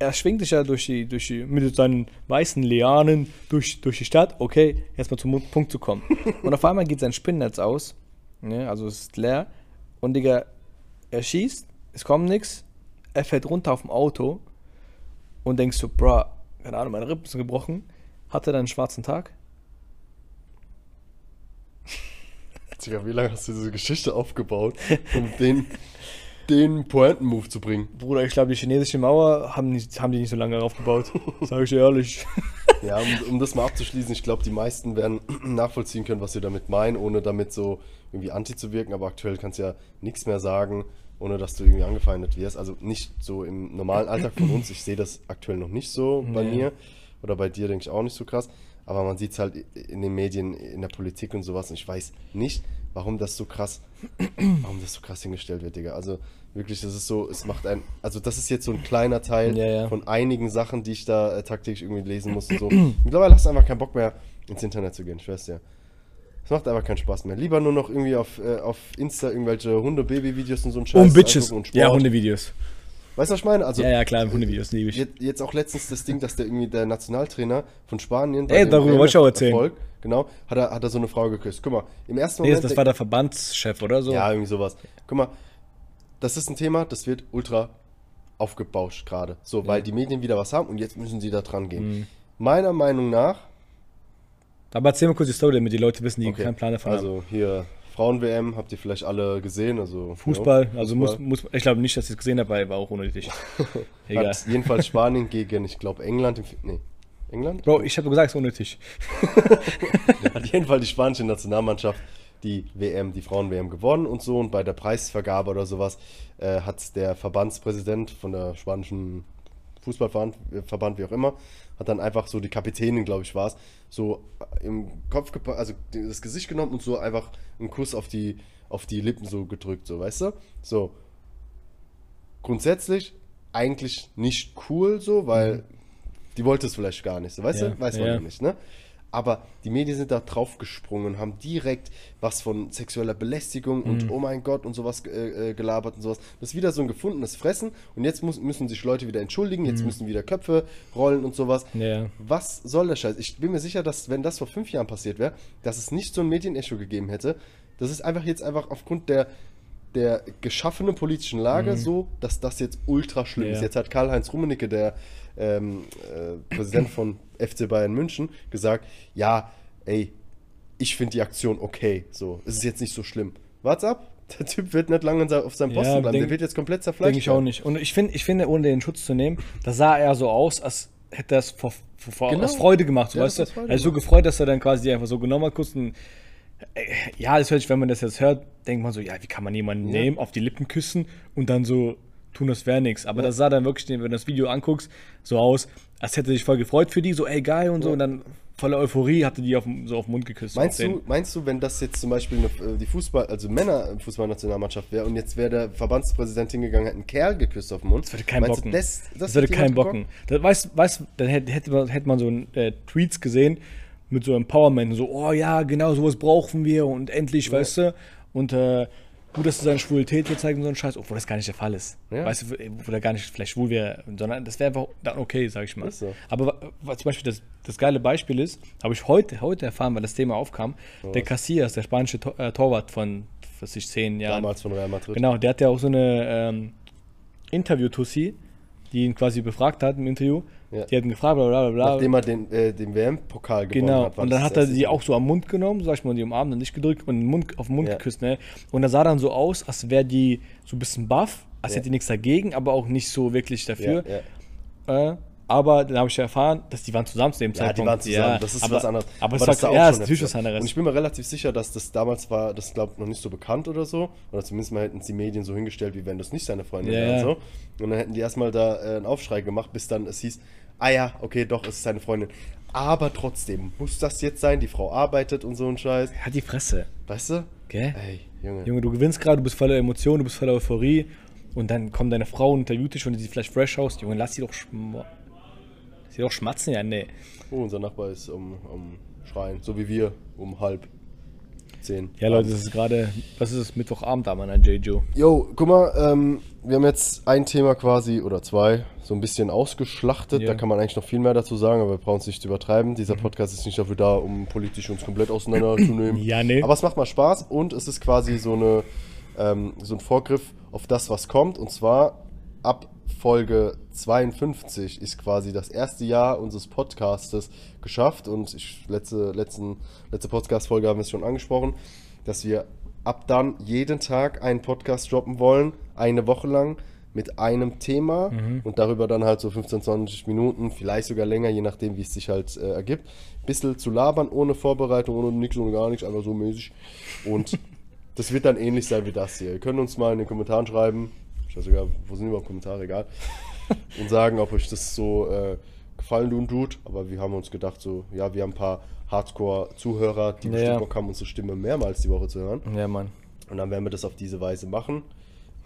Er, schwingt sich ja durch die, durch die, mit seinen weißen Lianen durch, durch die Stadt. Okay, jetzt mal zum Punkt zu kommen. <laughs> Und auf einmal geht sein Spinnnetz aus. Ne, also es ist leer. Und Digga, er schießt, es kommt nichts. Er fällt runter auf dem Auto. Und denkst du, bro, keine Ahnung, meine Rippen sind gebrochen. Hat er dann einen schwarzen Tag? Digga, wie lange hast du diese Geschichte aufgebaut, um <laughs> den, den Pointen-Move zu bringen? Bruder, ich glaube, die chinesische Mauer haben, nicht, haben die nicht so lange aufgebaut. <laughs> Sag ich dir ehrlich. Ja, um, um das mal abzuschließen, ich glaube, die meisten werden <clears throat> nachvollziehen können, was wir damit meinen, ohne damit so irgendwie anti zu wirken, aber aktuell kannst du ja nichts mehr sagen, ohne dass du irgendwie angefeindet wirst. Also nicht so im normalen Alltag von uns. Ich sehe das aktuell noch nicht so bei Nee. mir oder bei dir, denke ich, auch nicht so krass. Aber man sieht es halt in den Medien, in der Politik und sowas. Und ich weiß nicht, warum das so krass, <clears throat> warum das so krass hingestellt wird, Digga. Also wirklich, das ist so, es macht ein, also das ist jetzt so ein kleiner Teil Ja, ja. von einigen Sachen, die ich da äh, tagtäglich irgendwie lesen muss und so. <clears throat> Mittlerweile hast du einfach keinen Bock mehr, ins Internet zu gehen, ich weiß ja. Es macht einfach keinen Spaß mehr. Lieber nur noch irgendwie auf, äh, auf Insta irgendwelche Hunde-Baby-Videos und so ein Scheiß. Und Bitches. und Sport. Ja, Hundevideos. Weißt du, was ich meine? Also, Ja, ja, klar, Hundevideos liebe ich. Jetzt, jetzt auch letztens das Ding, dass der irgendwie der Nationaltrainer von Spanien. Ey, darüber wollte ich auch erzählen. Erfolg, genau, hat er, hat er so eine Frau geküsst. Guck mal, im ersten Nee, Moment. das war der Verbandschef, oder so? Ja, irgendwie sowas. Guck mal, das ist ein Thema, das wird ultra aufgebauscht gerade. So, weil die Medien wieder was haben und jetzt müssen sie da dran gehen. Mhm. Meiner Meinung nach. Aber erzähl mal kurz die Story, damit die Leute wissen, die okay, keinen Plan davon haben. Also hier Frauen-WM, habt ihr vielleicht alle gesehen. Also, Fußball, ja, also Fußball. Muss, muss, ich glaube nicht, dass ich es gesehen habe, war auch unnötig. <laughs> Egal. Jedenfalls Spanien gegen, ich glaube, England. Nee, England? Bro, ich habe gesagt, es ist <laughs> unnötig. Hat jedenfalls die spanische Nationalmannschaft die WM, die Frauen-WM gewonnen und so. Und bei der Preisvergabe oder sowas äh, hat der Verbandspräsident von der spanischen Fußballverband, äh, wie auch immer, hat dann einfach so die Kapitänin, glaube ich, war es, so im Kopf also das Gesicht genommen und so einfach einen Kuss auf die, auf die Lippen so gedrückt, so, weißt du? So. Grundsätzlich eigentlich nicht cool so, weil die wollte es vielleicht gar nicht, so, weißt Ja, du? Weiß man ja nicht, ne? Aber die Medien sind da drauf gesprungen, haben direkt was von sexueller Belästigung und Mhm. oh mein Gott und sowas äh, äh, gelabert und sowas. Das ist wieder so ein gefundenes Fressen und jetzt muss, müssen sich Leute wieder entschuldigen, jetzt müssen wieder Köpfe rollen und sowas. Mhm. Ja. Was soll der Scheiß? Ich bin mir sicher, dass wenn das vor fünf Jahren passiert wäre, dass es nicht so ein Medienecho gegeben hätte. Das ist einfach jetzt einfach aufgrund der, der geschaffenen politischen Lage so, dass das jetzt ultra schlimm Mhm. Ja. ist. Jetzt hat Karl-Heinz Rummenigge, der ähm, äh, Präsident von FC Bayern München, gesagt, ja, ey, ich finde die Aktion okay. So, es ist jetzt nicht so schlimm. Wart's ab. <laughs> Der Typ wird nicht lange auf seinem Posten Ja, bleiben. denk- der wird jetzt komplett zerfleischt. Denke ich auch nicht. Und ich finde, ich finde, ohne den Schutz zu nehmen, das sah er so aus, als hätte er es vor, vor, Genau. aus Freude gemacht. So, Ja, weißt du? Er ist so gefreut, dass er dann quasi die einfach so genommen hat, kurz ein, äh, ja, das hört sich, wenn man das jetzt hört, denkt man so, ja, wie kann man jemanden Ja. nehmen, auf die Lippen küssen und dann so tun, das wäre nichts. Aber das sah dann wirklich, wenn du das Video anguckst, so aus, als hätte er sich voll gefreut für die, so, ey, geil und so, Ja. und dann voller Euphorie hatte die auf, so auf den Mund geküsst. Meinst du, meinst du, wenn das jetzt zum Beispiel eine, äh, die Fußball, also Männer-Fußballnationalmannschaft wäre und jetzt wäre der Verbandspräsident hingegangen, hätte einen Kerl geküsst auf den Mund? Das würde keinen bocken. Du, das, Das, das würde keinen bocken. Das, weißt weißt dann hätte, hätte, man, hätte man so ein, äh, Tweets gesehen mit so Empowerment, so, oh ja, genau sowas brauchen wir und endlich, weißt du, und äh, gut, dass du seine Schwulität hier zeigst und so einen Scheiß, obwohl das gar nicht der Fall ist. Ja. Weißt du, wo der gar nicht vielleicht schwul wäre, sondern das wäre einfach dann okay, sag ich mal. So. Aber wa- was zum Beispiel das, das geile Beispiel ist, habe ich heute, heute erfahren, weil das Thema aufkam, der Casillas, der spanische Tor, äh, Torwart von, was ich, zehn Jahren. Damals von Real Madrid. Genau, der hat ja auch so eine ähm, Interview-Tussi, die ihn quasi befragt hat im Interview. Ja. Die hat ihn gefragt, bla bla bla. Nachdem er den, äh, den WM-Pokal gewonnen Genau, hat. war und dann hat er Mal. auch so am Mund genommen, sag ich mal, die umarmt und nicht gedrückt und den Mund, auf den Mund Ja. geküsst, ne? Und das sah dann so aus, als wäre die so ein bisschen baff, als Ja. hätte die nichts dagegen, aber auch nicht so wirklich dafür. Äh, aber dann habe ich ja erfahren, dass die waren zusammen zu dem Ja, Zeitpunkt. die waren zusammen, Ja, das ist aber, was anderes. Aber, es das war, da auch ja, schon ist was anderes. Und ich bin mir relativ sicher, dass das damals war, das glaube ich noch nicht so bekannt oder so. Oder zumindest mal hätten es die Medien so hingestellt, wie wenn das nicht seine Freundin Ja, wäre ja. und so. Und dann hätten die erstmal da äh, einen Aufschrei gemacht, bis dann es hieß, ah ja, okay, doch, es ist seine Freundin. Aber trotzdem, muss das jetzt sein? Die Frau arbeitet und so ein Scheiß. Hat die Fresse. Weißt du? Gell? Ey, Junge. Junge, du gewinnst gerade, du bist voller Emotionen, du bist voller Euphorie und dann kommt deine Frau und interviewt dich und die sieht vielleicht fresh aus. Junge, lass sie doch, schm lass sie doch schmatzen, ja, nee. Oh, unser Nachbar ist um, um Schreien, so wie wir, um halb zehn. Ja, Leute, das ist gerade, was ist es, Mittwochabend da, Mann, JJo. Jo, guck mal, ähm, wir haben jetzt ein Thema quasi oder zwei so ein bisschen ausgeschlachtet. Ja. Da kann man eigentlich noch viel mehr dazu sagen, aber wir brauchen es nicht zu übertreiben. Dieser Podcast ist nicht dafür da, um politisch uns komplett auseinanderzunehmen. <clears throat> Ja, nee. Aber es macht mal Spaß und es ist quasi so, eine, ähm, so ein Vorgriff auf das, was kommt. Und zwar ab Folge 52 ist quasi das erste Jahr unseres Podcastes geschafft und ich, letzte, letzten, letzte Podcast-Folge haben wir es schon angesprochen, dass wir ab dann jeden Tag einen Podcast droppen wollen, eine Woche lang mit einem Thema und darüber dann halt so 15, 20 Minuten, vielleicht sogar länger, je nachdem, wie es sich halt äh, ergibt. Bisschen zu labern, ohne Vorbereitung, ohne nichts, ohne gar nichts, einfach so mäßig. Und <laughs> das wird dann ähnlich sein wie das hier. Ihr könnt uns mal in den Kommentaren schreiben, ich weiß sogar, wo sind überhaupt Kommentare, egal, und sagen, ob euch das so äh, gefallen tut. Aber wir haben uns gedacht, so, ja, wir haben ein paar Hardcore-Zuhörer, die Ja, bestimmt ja. Bock haben, unsere Stimme mehrmals die Woche zu hören. Ja, Mann. Und dann werden wir das auf diese Weise machen.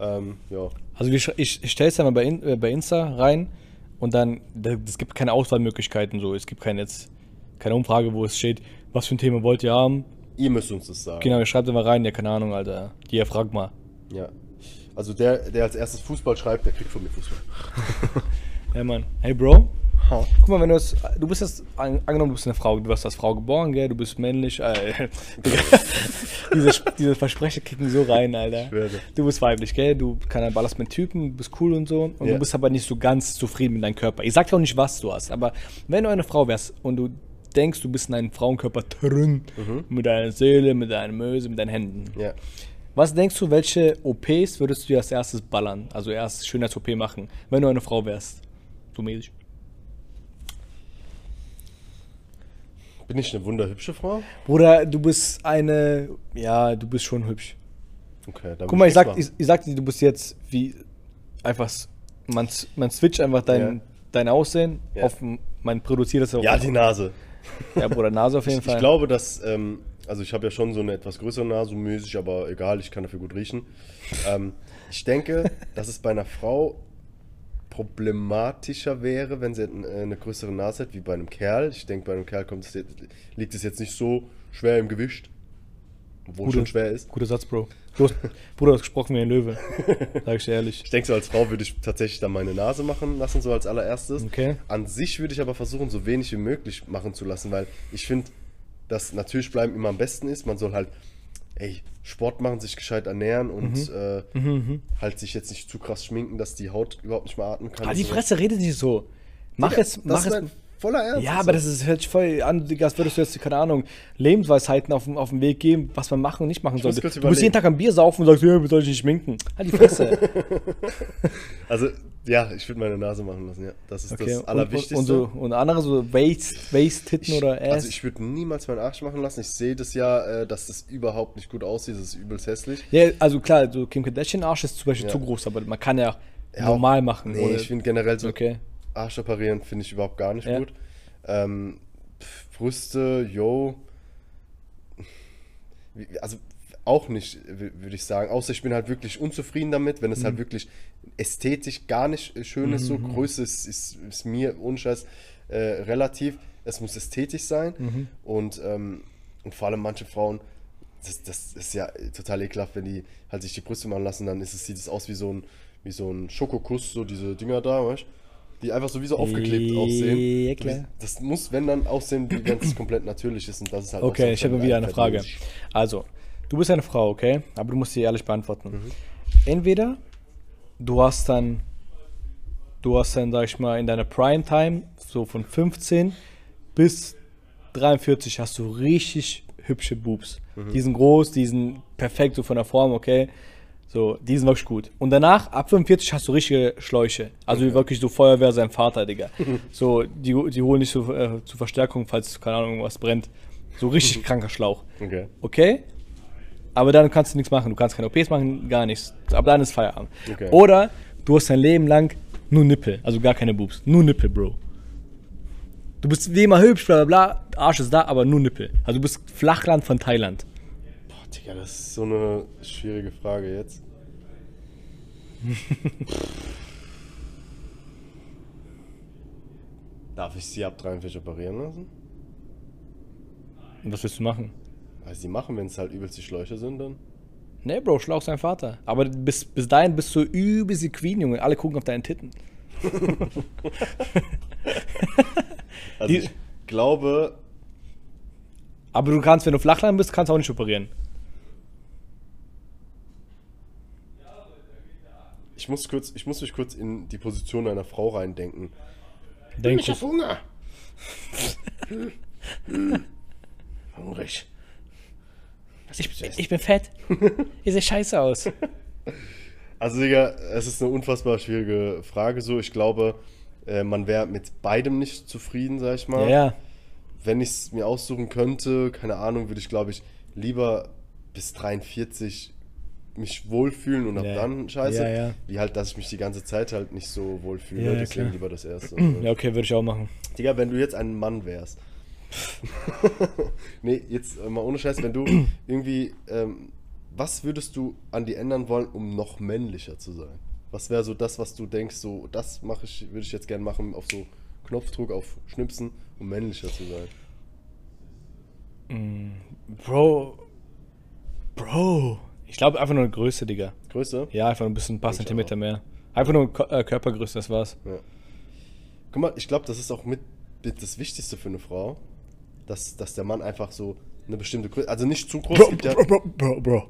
Ähm, ja, Also ich, ich stelle es dann mal bei, In, äh, bei Insta rein und dann, da- es gibt keine Auswahlmöglichkeiten so. Es gibt keine, jetzt, keine Umfrage, wo es steht, was für ein Thema wollt ihr haben. ihr müsst uns das sagen. Genau, ihr schreibt einfach rein, ja, keine Ahnung, Alter. Die fragt mal. Ja. Also der, der als erstes Fußball schreibt, der kriegt von mir Fußball. <laughs> Ja, Mann. Hey, Bro. Ha. Guck mal, wenn du jetzt, du bist jetzt, an, angenommen, du bist eine Frau, du wirst als Frau geboren, gell, du bist männlich, äh, <laughs> diese, diese Versprecher kicken so rein, Alter. Du bist weiblich, gell, du kann ballerst mit Typen, du bist cool und so, und Ja. du bist aber nicht so ganz zufrieden mit deinem Körper. Ich sag dir auch nicht, was du hast, aber wenn du eine Frau wärst und du denkst, du bist in einem Frauenkörper drin, mit deiner Seele, mit deiner Möse, mit deinen Händen. Ja. Was denkst du, welche OPs würdest du als erstes ballern? Also erst Schönheits-OP machen, wenn du eine Frau wärst? So mäßig. Bin ich eine wunderhübsche Frau? Bruder, du bist eine. Ja, du bist schon hübsch. Okay, dann Guck mal, ich sag, ich, ich sag dir, du bist jetzt wie. Einfach. Man, man switcht einfach dein, Ja. dein Aussehen Ja. auf. Man produziert das auf. Ja, die Nase. ja, Bruder, Nase auf <laughs> jeden Ich, Fall. ich glaube, dass, ähm, also ich habe ja schon so eine etwas größere Nase, so mäßig, aber egal, ich kann dafür gut riechen. Ähm, ich denke, <laughs> dass es bei einer Frau problematischer wäre, wenn sie eine größere Nase hat, wie bei einem Kerl. Ich denke, bei einem Kerl kommt es jetzt, liegt es jetzt nicht so schwer im Gewicht, obwohl es Gute- schon schwer ist. Guter Satz, Bro. Du hast, Bruder, du hast gesprochen wie ein Löwe. <laughs> Sag ich dir ehrlich. Ich denke, so als Frau würde ich tatsächlich dann meine Nase machen lassen, so als allererstes. Okay. An sich würde ich aber versuchen, so wenig wie möglich machen zu lassen, weil ich finde, dass natürlich bleiben immer am besten ist. Man soll halt, ey, Sport machen, sich gescheit ernähren und Mhm. äh, halt sich jetzt nicht zu krass schminken, dass die Haut überhaupt nicht mehr atmen kann. Ah, die. Fresse redet nicht so. Mach Digga, das Mach ist jetzt. Voller Ernst. Ja, aber das ist, hört sich voll an, als würdest du jetzt, keine Ahnung, Lebensweisheiten auf, dem- auf den Weg geben, was man machen und nicht machen sollte. Du musst jeden. Tag ein Bier saufen und sagst, ja, wie soll ich nicht schminken? Halt die Fresse. <laughs> Also, ja, ich würde meine Nase machen lassen, ja. Das ist Okay, das Allerwichtigste. Und, und, so, und andere so Waist, Waist Titten Ich- oder Ass. Also ich würde niemals meinen Arsch machen lassen. Ich sehe das ja, äh, dass das überhaupt nicht gut aussieht. Das ist übelst hässlich. ja, also klar, so Kim Kardashian Arsch ist zum Beispiel Ja. zu groß, aber man kann ja, Ja, normal machen. Nee, ich finde generell so Okay. Arsch operieren finde ich überhaupt gar nicht Ja. gut. Ähm, Brüste, yo. Also auch nicht, würde ich sagen. Außer ich bin halt wirklich unzufrieden damit, wenn es Mhm. halt wirklich ästhetisch gar nicht äh, schön ist. So Größe ist, ist, ist mir ohne Scheiß äh, relativ. Es muss ästhetisch sein. Mhm. Und, ähm, und vor allem manche Frauen, das, das ist ja total ekelhaft, wenn die halt sich die Brüste machen lassen, dann ist es, sieht es aus wie so ein, wie so ein Schokokuss, so diese Dinger da, weißt du? Die einfach so wie so aufgeklebt Ja, aussehen. klar. Das muss, wenn dann, aussehen, wie wenn es komplett natürlich ist und das ist halt Okay, ich habe wieder eine Frage. Also, du bist eine Frau, okay? Aber du musst sie ehrlich beantworten. Mhm. Entweder du hast dann, du hast dann, sag ich mal, in deiner Primetime, so von 15 bis 43 hast du richtig hübsche Boobs. Mhm. Die sind groß, die sind perfekt so von der Form, okay? So, die sind wirklich gut. Und danach, ab 45 hast du richtige Schläuche. Also wirklich so Feuerwehr sein Vater, Digga. <laughs> so, die, die holen dich so, äh, zur Verstärkung, falls, keine Ahnung, irgendwas brennt. So richtig <laughs> kranker Schlauch. Okay. Okay? Aber dann kannst du nichts machen. Du kannst keine OPs machen, gar nichts. Aber dann ist Feierabend. Okay. Oder du hast dein Leben lang nur Nippel. Also gar keine Boobs. Nur Nippel, Bro. Du bist wie immer hübsch, bla bla bla. Arsch ist da, aber nur Nippel. Also du bist Flachland von Thailand. Digga, das ist so eine schwierige Frage jetzt. <laughs> Darf ich sie ab 43 operieren lassen? Und was willst du machen? Also sie machen, wenn es halt übelst die Schläuche sind dann. Nee, Bro, Schlauch sein Vater. Aber bis, bis dahin bist du übelst die Queen, Junge. Alle gucken auf deinen Titten. <laughs> <laughs> Also Die- ich glaube, Aber du kannst, wenn du Flachland bist, kannst du auch nicht operieren. Ich ich muss kurz, ich muss mich kurz in die Position einer Frau reindenken. Denk ich hab Hunger. Hm, hm. Hungrig. Essen? ich bin fett. Ihr seht scheiße aus. Also, Digga, es ist eine unfassbar schwierige Frage so. Ich glaube, äh, man wäre mit beidem nicht zufrieden, sag ich mal. Ja, ja. Wenn ich es mir aussuchen könnte, keine Ahnung, würde ich, glaube ich, lieber bis 43 mich wohlfühlen und ab Ja. dann scheiße. Ja, ja. Wie halt, dass ich mich die ganze Zeit halt nicht so wohlfühle. Ja, Deswegen klar. lieber das erste. <clears throat> Ja, okay, würde ich auch machen. Digga, wenn du jetzt ein Mann wärst. <laughs> nee, jetzt äh, mal ohne Scheiß, wenn du <clears throat> irgendwie, ähm, was würdest du an die ändern wollen, um noch männlicher zu sein? Was wäre so das, was du denkst, so, das mache ich, würde ich jetzt gerne machen, auf so Knopfdruck, auf Schnipsen, um männlicher zu sein? Bro. Bro. Ich glaube einfach nur eine Größe, Digga. Größe? Ja, einfach nur ein bisschen ein paar Ich Zentimeter auch. mehr. Einfach nur äh, Körpergröße, das war's. Ja. Guck mal, ich glaube, das ist auch mit, mit das Wichtigste für eine Frau, dass, dass der Mann einfach so eine bestimmte Größe, also nicht zu groß Bro, gibt. Ja, bro, bro, bro, bro.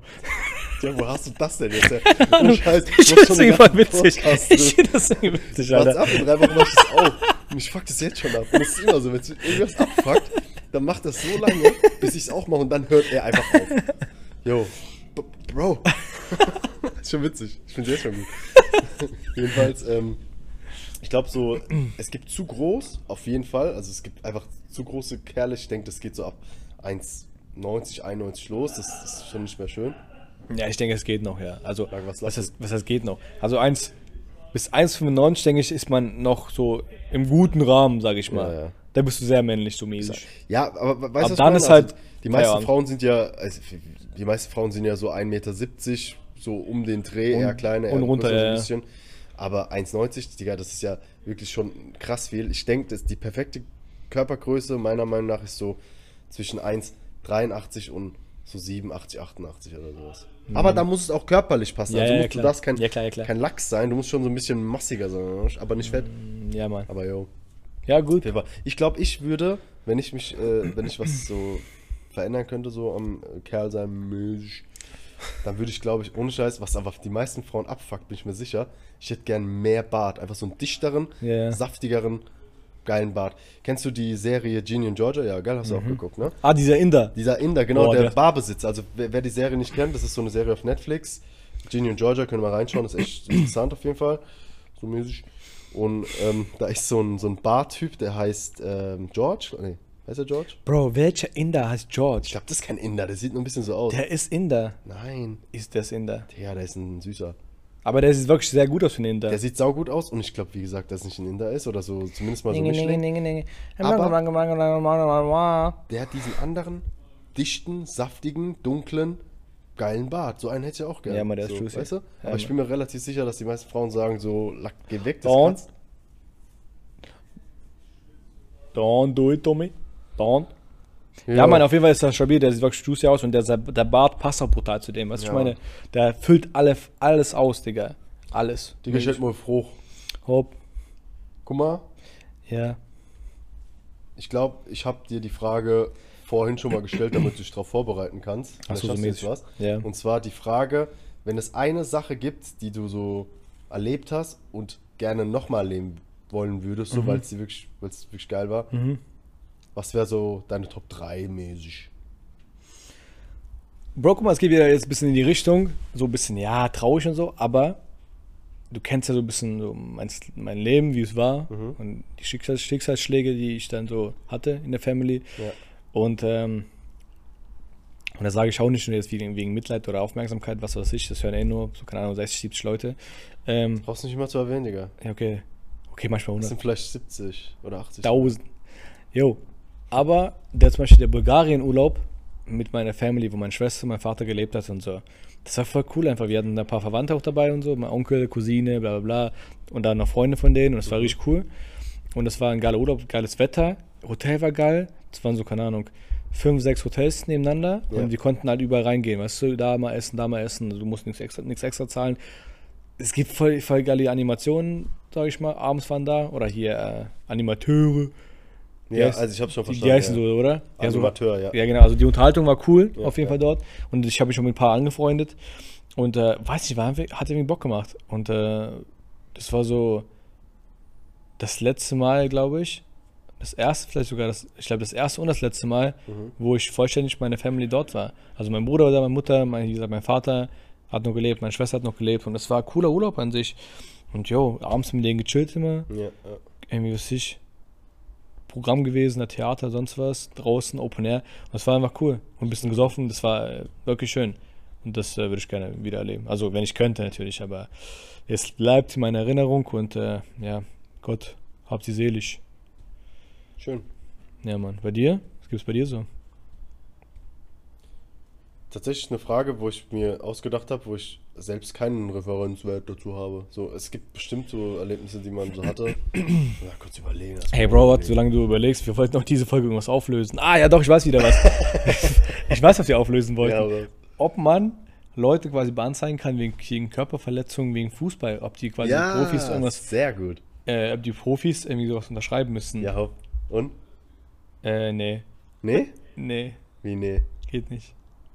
ja, wo hast du das denn jetzt? <laughs> Ja, Ich finde das irgendwie witzig. Podcast Ich finde das irgendwie witzig, Warte Alter. ab, in drei Wochen mach ich das auch. Und ich fuck das jetzt schon ab. Und das ist immer so, wenn es irgendwas abfuckt, dann macht das so lange, bis ich es auch mache und dann hört er einfach auf. B- Bro. <laughs> ist schon witzig. Ich finde es jetzt schon gut. Jedenfalls, ähm, ich glaube so, es gibt zu groß, auf jeden Fall. Also es gibt einfach zu große Kerle. Ich denke, das geht so ab 1,90, 91 los. Das, das ist schon nicht mehr schön. Ja, ich denke, es geht noch, ja. Also, was was, heißt, was heißt geht noch? Also 1 bis 1,95 denke ich, ist man noch so im guten Rahmen, sage ich mal. Ja, ja. Da bist du sehr männlich, so mäßig. Ja, aber we- weißt du, dann ist halt die meisten Feierabend. Frauen sind ja, also die meisten Frauen sind ja so 1,70 Meter, so um den Dreh, Und- eher kleiner, und eher runter, so ja, ein ja. bisschen. Aber 1,90, Digga, das ist ja wirklich schon krass viel. Ich denke, die perfekte Körpergröße meiner Meinung nach ist so zwischen 1,83 und so 87, 88 oder sowas. Aber da muss es auch körperlich passen. Mhm. Ja, also ja, musst, klar. du darfst kein, Ja, klar, ja, klar. kein Lachs sein, du musst schon so ein bisschen massiger sein, aber nicht fett. Ja, Mann. Aber yo. Ja, gut. Aber ich glaube, ich würde, wenn ich mich, äh, wenn ich was so verändern könnte, so am äh, Kerl sein mäßig, dann würde ich, glaube ich, ohne Scheiß, was aber die meisten Frauen abfuckt, bin ich mir sicher, ich hätte gern mehr Bart. Einfach so einen dichteren, ja. saftigeren, geilen Bart. Kennst du die Serie Genie in Georgia? Ja, geil, hast du auch geguckt, ne? Ah, dieser Inder. Dieser Inder, genau, Boah, der der- Barbesitzer. Also, wer, wer die Serie nicht kennt, das ist so eine Serie auf Netflix. Genie in Georgia, können wir mal reinschauen, ist echt interessant auf jeden Fall. So mäßig. Und ähm, da ist so ein, so ein Bartyp, der heißt ähm, George. Nee, heißt er George? Bro, welcher Inder heißt Ich George? glaube, das ist kein Inder, der sieht nur ein bisschen so aus. Der ist Inder. Nein. Ist das Inder. Ja, der ist ein süßer. Aber der sieht wirklich sehr gut aus für einen Inder. Der sieht saugut aus und ich glaube, wie gesagt, dass es nicht ein Inder ist oder so, zumindest mal so Mischling. ninge. Aber- Der hat diesen anderen, dichten, saftigen, dunklen, geilen Bart. So einen hätte ich auch gerne. Ja, Mann, der ist juicy. weißt du? Ja, Aber ich bin mir relativ sicher, dass die meisten Frauen sagen so, lack, geh weg, das Und? kratzt. Don't do it, Tommy. Don't. Ja, Mann, auf jeden Fall ist das stabil. Der sieht wirklich juicy aus und der, der Bart passt auch brutal zu dem. Was Ja. ich meine, der füllt alle, alles aus, Digga. Alles. Digga, stell mal froh. Hopp. Guck mal, Ja. ich glaube, ich habe dir die Frage vorhin schon mal gestellt, damit du dich darauf vorbereiten kannst. Ach so, so mäßig. was. Ja. Und zwar die Frage, wenn es eine Sache gibt, die du so erlebt hast und gerne nochmal erleben wollen würdest, so, weil es wirklich, wirklich geil war, was wäre so deine Top 3 mäßig? Bro, guck mal, es geht wieder jetzt ein bisschen in die Richtung, so ein bisschen, ja, traurig und so, aber du kennst ja so ein bisschen so mein, mein Leben, wie es war und die Schicksals, Schicksalsschläge, die ich dann so hatte in der Family. Ja. Und, ähm, und da sage ich auch nicht nur jetzt wegen, wegen Mitleid oder Aufmerksamkeit, was weiß ich, das hören eh nur, so keine Ahnung, 60, 70 Leute. Ähm, Brauchst du nicht immer zu erwähnen, Digga. ja, okay. Okay, manchmal Das 100. sind vielleicht 70 oder 80. 1000. Jo. Aber der zum Beispiel der Bulgarien-Urlaub mit meiner Family, wo meine Schwester, mein Vater gelebt hat und so. Das war voll cool einfach. Wir hatten ein paar Verwandte auch dabei und so, mein Onkel, Cousine, bla bla bla. Und dann noch Freunde von denen und das war richtig cool. Und das war ein geiler Urlaub, geiles Wetter. Hotel war geil. Es waren so, keine Ahnung, fünf, sechs Hotels nebeneinander Ja. und wir konnten halt überall reingehen. Weißt du, da mal essen, da mal essen. Du musst nichts extra, nichts extra zahlen. Es gibt voll, voll geile Animationen, sag ich mal. Abends waren da. Oder hier äh, Animateure. Ja, heißt- also ich habe schon Die, verstanden. die heißen ja. so, oder? Ja, Animateur, ja. ja, genau. Also die Unterhaltung war cool, Ja, auf jeden. Fall dort. Und ich habe mich schon mit ein paar angefreundet. Und äh, weiß nicht, war, hat irgendwie Bock gemacht. Und äh, das war so das letzte Mal, glaube ich. Das erste, vielleicht sogar das, ich glaube, das erste und das letzte Mal, Mhm. wo ich vollständig mit meiner Family dort war. Also mein Bruder da, meine Mutter, mein, wie gesagt, mein Vater hat noch gelebt, meine Schwester hat noch gelebt. Und das war ein cooler Urlaub an sich. Und jo, abends mit denen gechillt immer. Ja, ja. irgendwie, was ich, Programm gewesen, ein Theater, sonst was, draußen, Open Air. Und das war einfach cool. Und ein bisschen gesoffen, das war äh, wirklich schön. Und das äh, würde ich gerne wieder erleben. Also, wenn ich könnte natürlich, aber es bleibt in meiner Erinnerung und äh, ja, Gott, hab sie selig. Schön. Ja, Mann. Bei dir? Was gibt's bei dir so? Tatsächlich eine Frage, wo ich mir ausgedacht habe, wo ich selbst keinen Referenzwert dazu habe. So, es gibt bestimmt so Erlebnisse, die man so hatte. <clears throat> Ja, kurz überlegen. Hey Bro, warte, solange du überlegst, wir wollten auch diese Folge irgendwas auflösen. Ah, ja doch, ich weiß wieder was. <laughs> ich weiß, was wir auflösen wollten. Ja, ob man Leute quasi beanzeigen kann wegen, wegen Körperverletzungen, wegen Fußball, ob die quasi ja, Profis irgendwas, sehr gut. äh, ob die Profis irgendwie sowas unterschreiben müssen. Ja, hopp. Und? Äh, nee, Nee? nee, Wie nee? geht nicht.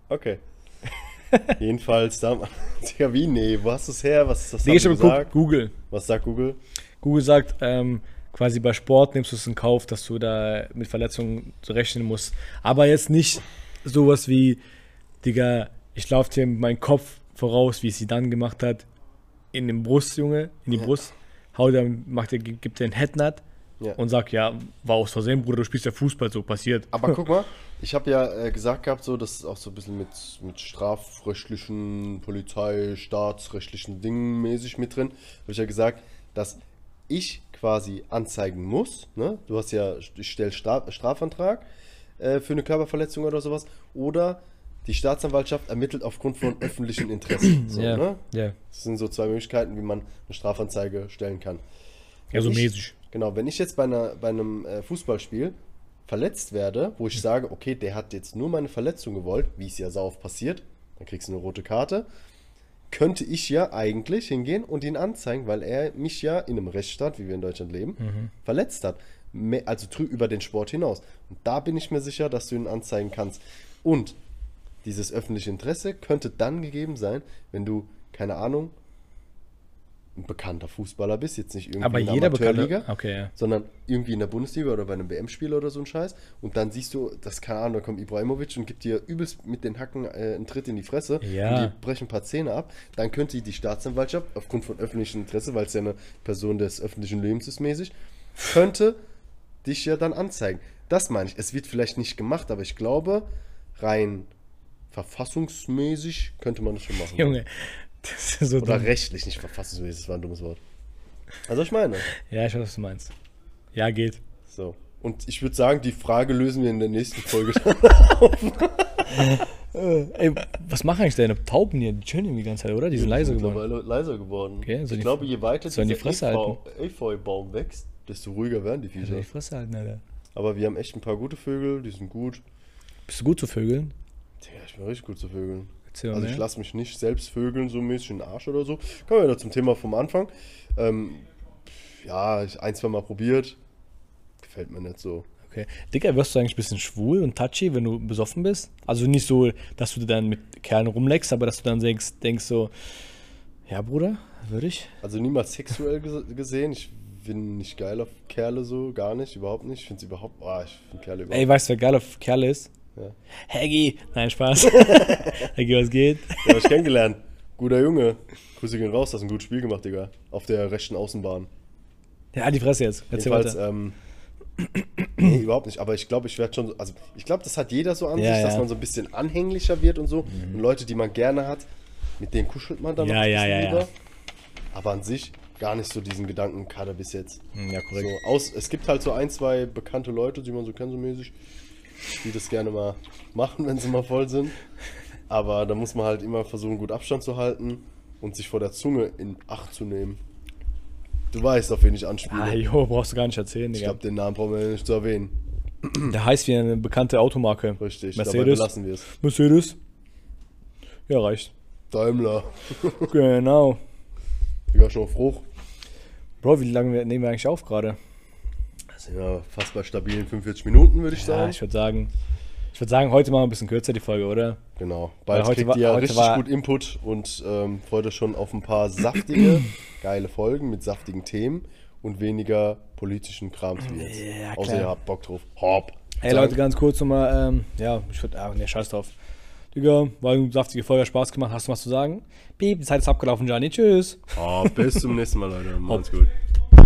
Okay. <laughs> Jedenfalls, da, <laughs> Digga, wie nee? Wo hast du es her? Was, was Digga, haben ich habe geguckt, gesagt? Google. Was sagt Google? Google sagt, ähm, quasi bei Sport nimmst du es in Kauf, dass du da mit Verletzungen rechnen musst. Aber jetzt nicht sowas wie, Digga, ich laufe dir mit meinem Kopf voraus, wie es sie dann gemacht hat, in den Brust, Junge, in die Ja. Brust, hau dann, macht dir, gibt dir einen Headnut Ja. und sagt, ja, war aus Versehen, Bruder, du spielst ja Fußball, so passiert. Aber guck mal, ich habe ja äh, gesagt gehabt, so, das ist auch so ein bisschen mit, mit strafrechtlichen, Polizei, staatsrechtlichen Dingen mäßig mit drin. Habe ich ja gesagt, dass ich quasi anzeigen muss. Ne? Du hast ja, ich stelle Stra Strafantrag äh, für eine Körperverletzung oder sowas. Oder die Staatsanwaltschaft ermittelt aufgrund von <clears throat> öffentlichem Interesse. So, ja, ne? ja, Das sind so zwei Möglichkeiten, wie man eine Strafanzeige stellen kann. ja, so mäßig. Genau, wenn ich jetzt bei, einer, bei einem äh, Fußballspiel verletzt werde, wo ich sage, okay, der hat jetzt nur meine Verletzung gewollt, wie es ja sau oft passiert, dann kriegst du eine rote Karte, könnte ich ja eigentlich hingehen und ihn anzeigen, weil er mich ja in einem Rechtsstaat, wie wir in Deutschland leben, verletzt hat. Also über den Sport hinaus. Und da bin ich mir sicher, dass du ihn anzeigen kannst. Und dieses öffentliche Interesse könnte dann gegeben sein, wenn du, keine Ahnung, ein bekannter Fußballer bist, jetzt nicht irgendwie Aber in der jeder Amateurliga, okay, ja. sondern irgendwie in der Bundesliga oder bei einem WM-Spiel oder so ein Scheiß. Und dann siehst du, das keine Ahnung, da kommt Ibrahimovic und gibt dir übelst mit den Hacken äh, einen Tritt in die Fresse Ja. und die brechen ein paar Zähne ab. Dann könnte die Staatsanwaltschaft, aufgrund von öffentlichem Interesse, weil es ja eine Person des öffentlichen Lebens ist mäßig, könnte dich ja dann anzeigen. Das meine ich. Es wird vielleicht nicht gemacht, aber ich glaube, rein verfassungsmäßig könnte man das schon machen. Junge, so Oder dumm. rechtlich, nicht verfassungsmäßig, das war ein dummes Wort. Also ich meine. Ja, ich weiß, was du meinst. Ja, geht. So. Und ich würde sagen, die Frage lösen wir in der nächsten Folge. <laughs> Ey, was machen eigentlich deine Tauben hier? Die chillen irgendwie die ganze Zeit, oder? Die sind leise geworden. Mittlerweile leiser geworden. Okay, soll ich die- glaube, je weiter die dieser Fresse Efeu- Efeubaum wächst, desto ruhiger werden die Also Viecher. die Fresse halten, Alter. Aber wir haben echt ein paar gute Vögel, die sind gut. Bist du gut zu Vögeln? Tja, ich bin richtig gut zu Vögeln. Erzähl Also ich lasse mich nicht selbst vögeln, so mäßig in den Arsch oder so. Kommen wir wieder zum Thema vom Anfang. Ähm, ja, ich ein, zwei Mal probiert. Gefällt mir nicht so. Okay. Dicker, wirst du eigentlich ein bisschen schwul und touchy, wenn du besoffen bist? Also nicht so, dass du dann mit Kerlen rumleckst, aber dass du dann denkst, denkst so, ja, Bruder, würde ich? Also niemals sexuell ges- gesehen. Ich bin nicht geil auf Kerle so, gar nicht, überhaupt nicht. Ich finde sie überhaupt, oh, ich finde Kerle überhaupt Ey, weißt du, wer geil auf Kerle ist? Ja. Haggy! Nein, Spaß. <laughs> Haggy, was geht? Ja, hab ich kennengelernt. Guter Junge. Grüße gehen raus, hast ein gutes Spiel gemacht, Digga. Auf der rechten Außenbahn. Ja, die Fresse jetzt. Erzähl Jedenfalls, weiter. ähm, <clears throat> nee, überhaupt nicht. Aber ich glaube, ich werde schon, also ich glaube, das hat jeder so an Ja, sich, dass. Mhm. man so ein bisschen anhänglicher wird und so. Und Leute, die man gerne hat, mit denen kuschelt man dann Ja, noch ein ja, bisschen ja, ja. lieber. Aber an sich gar nicht so diesen Gedanken hatte bis jetzt. Hm, Ja, korrekt. So, aus, es gibt halt so ein, zwei bekannte Leute, die man so kennt, so mäßig, die das gerne mal machen, wenn sie mal voll sind. Aber da muss man halt immer versuchen, gut Abstand zu halten und sich vor der Zunge in Acht zu nehmen. Du weißt, auf wen ich anspiele. Ah, jo, brauchst du gar nicht erzählen, ich Digga. glaube, den Namen brauchen wir nicht zu erwähnen. Der heißt wie eine bekannte Automarke. Richtig, dabei Mercedes. belassen wir es. Mercedes. Ja, reicht. Daimler. Genau. Digga, schon auf Frucht. Bro, wie lange nehmen wir eigentlich auf gerade? Sind wir fast bei stabilen 45 Minuten, würde ich Ja, sagen. ich würde sagen, ich würde sagen, heute mal ein bisschen kürzer die Folge, oder? Genau. Bald heute kriegt war- ihr ja heute richtig war- gut Input und ähm, freut euch schon auf ein paar saftige, <clears throat> geile Folgen mit saftigen Themen und weniger politischen Krams wie jetzt. Ja, Außer klar. ihr habt Bock drauf. Hopp. Hey Leute, ganz kurz nochmal, ähm, ja, ich würde, ah, ne, scheiß drauf. Digga, war eine saftige Folge, Spaß gemacht, hast du was zu sagen? Piep, die Zeit ist abgelaufen, Gianni, tschüss. Hopp. Bis zum nächsten Mal, Leute. Macht's gut.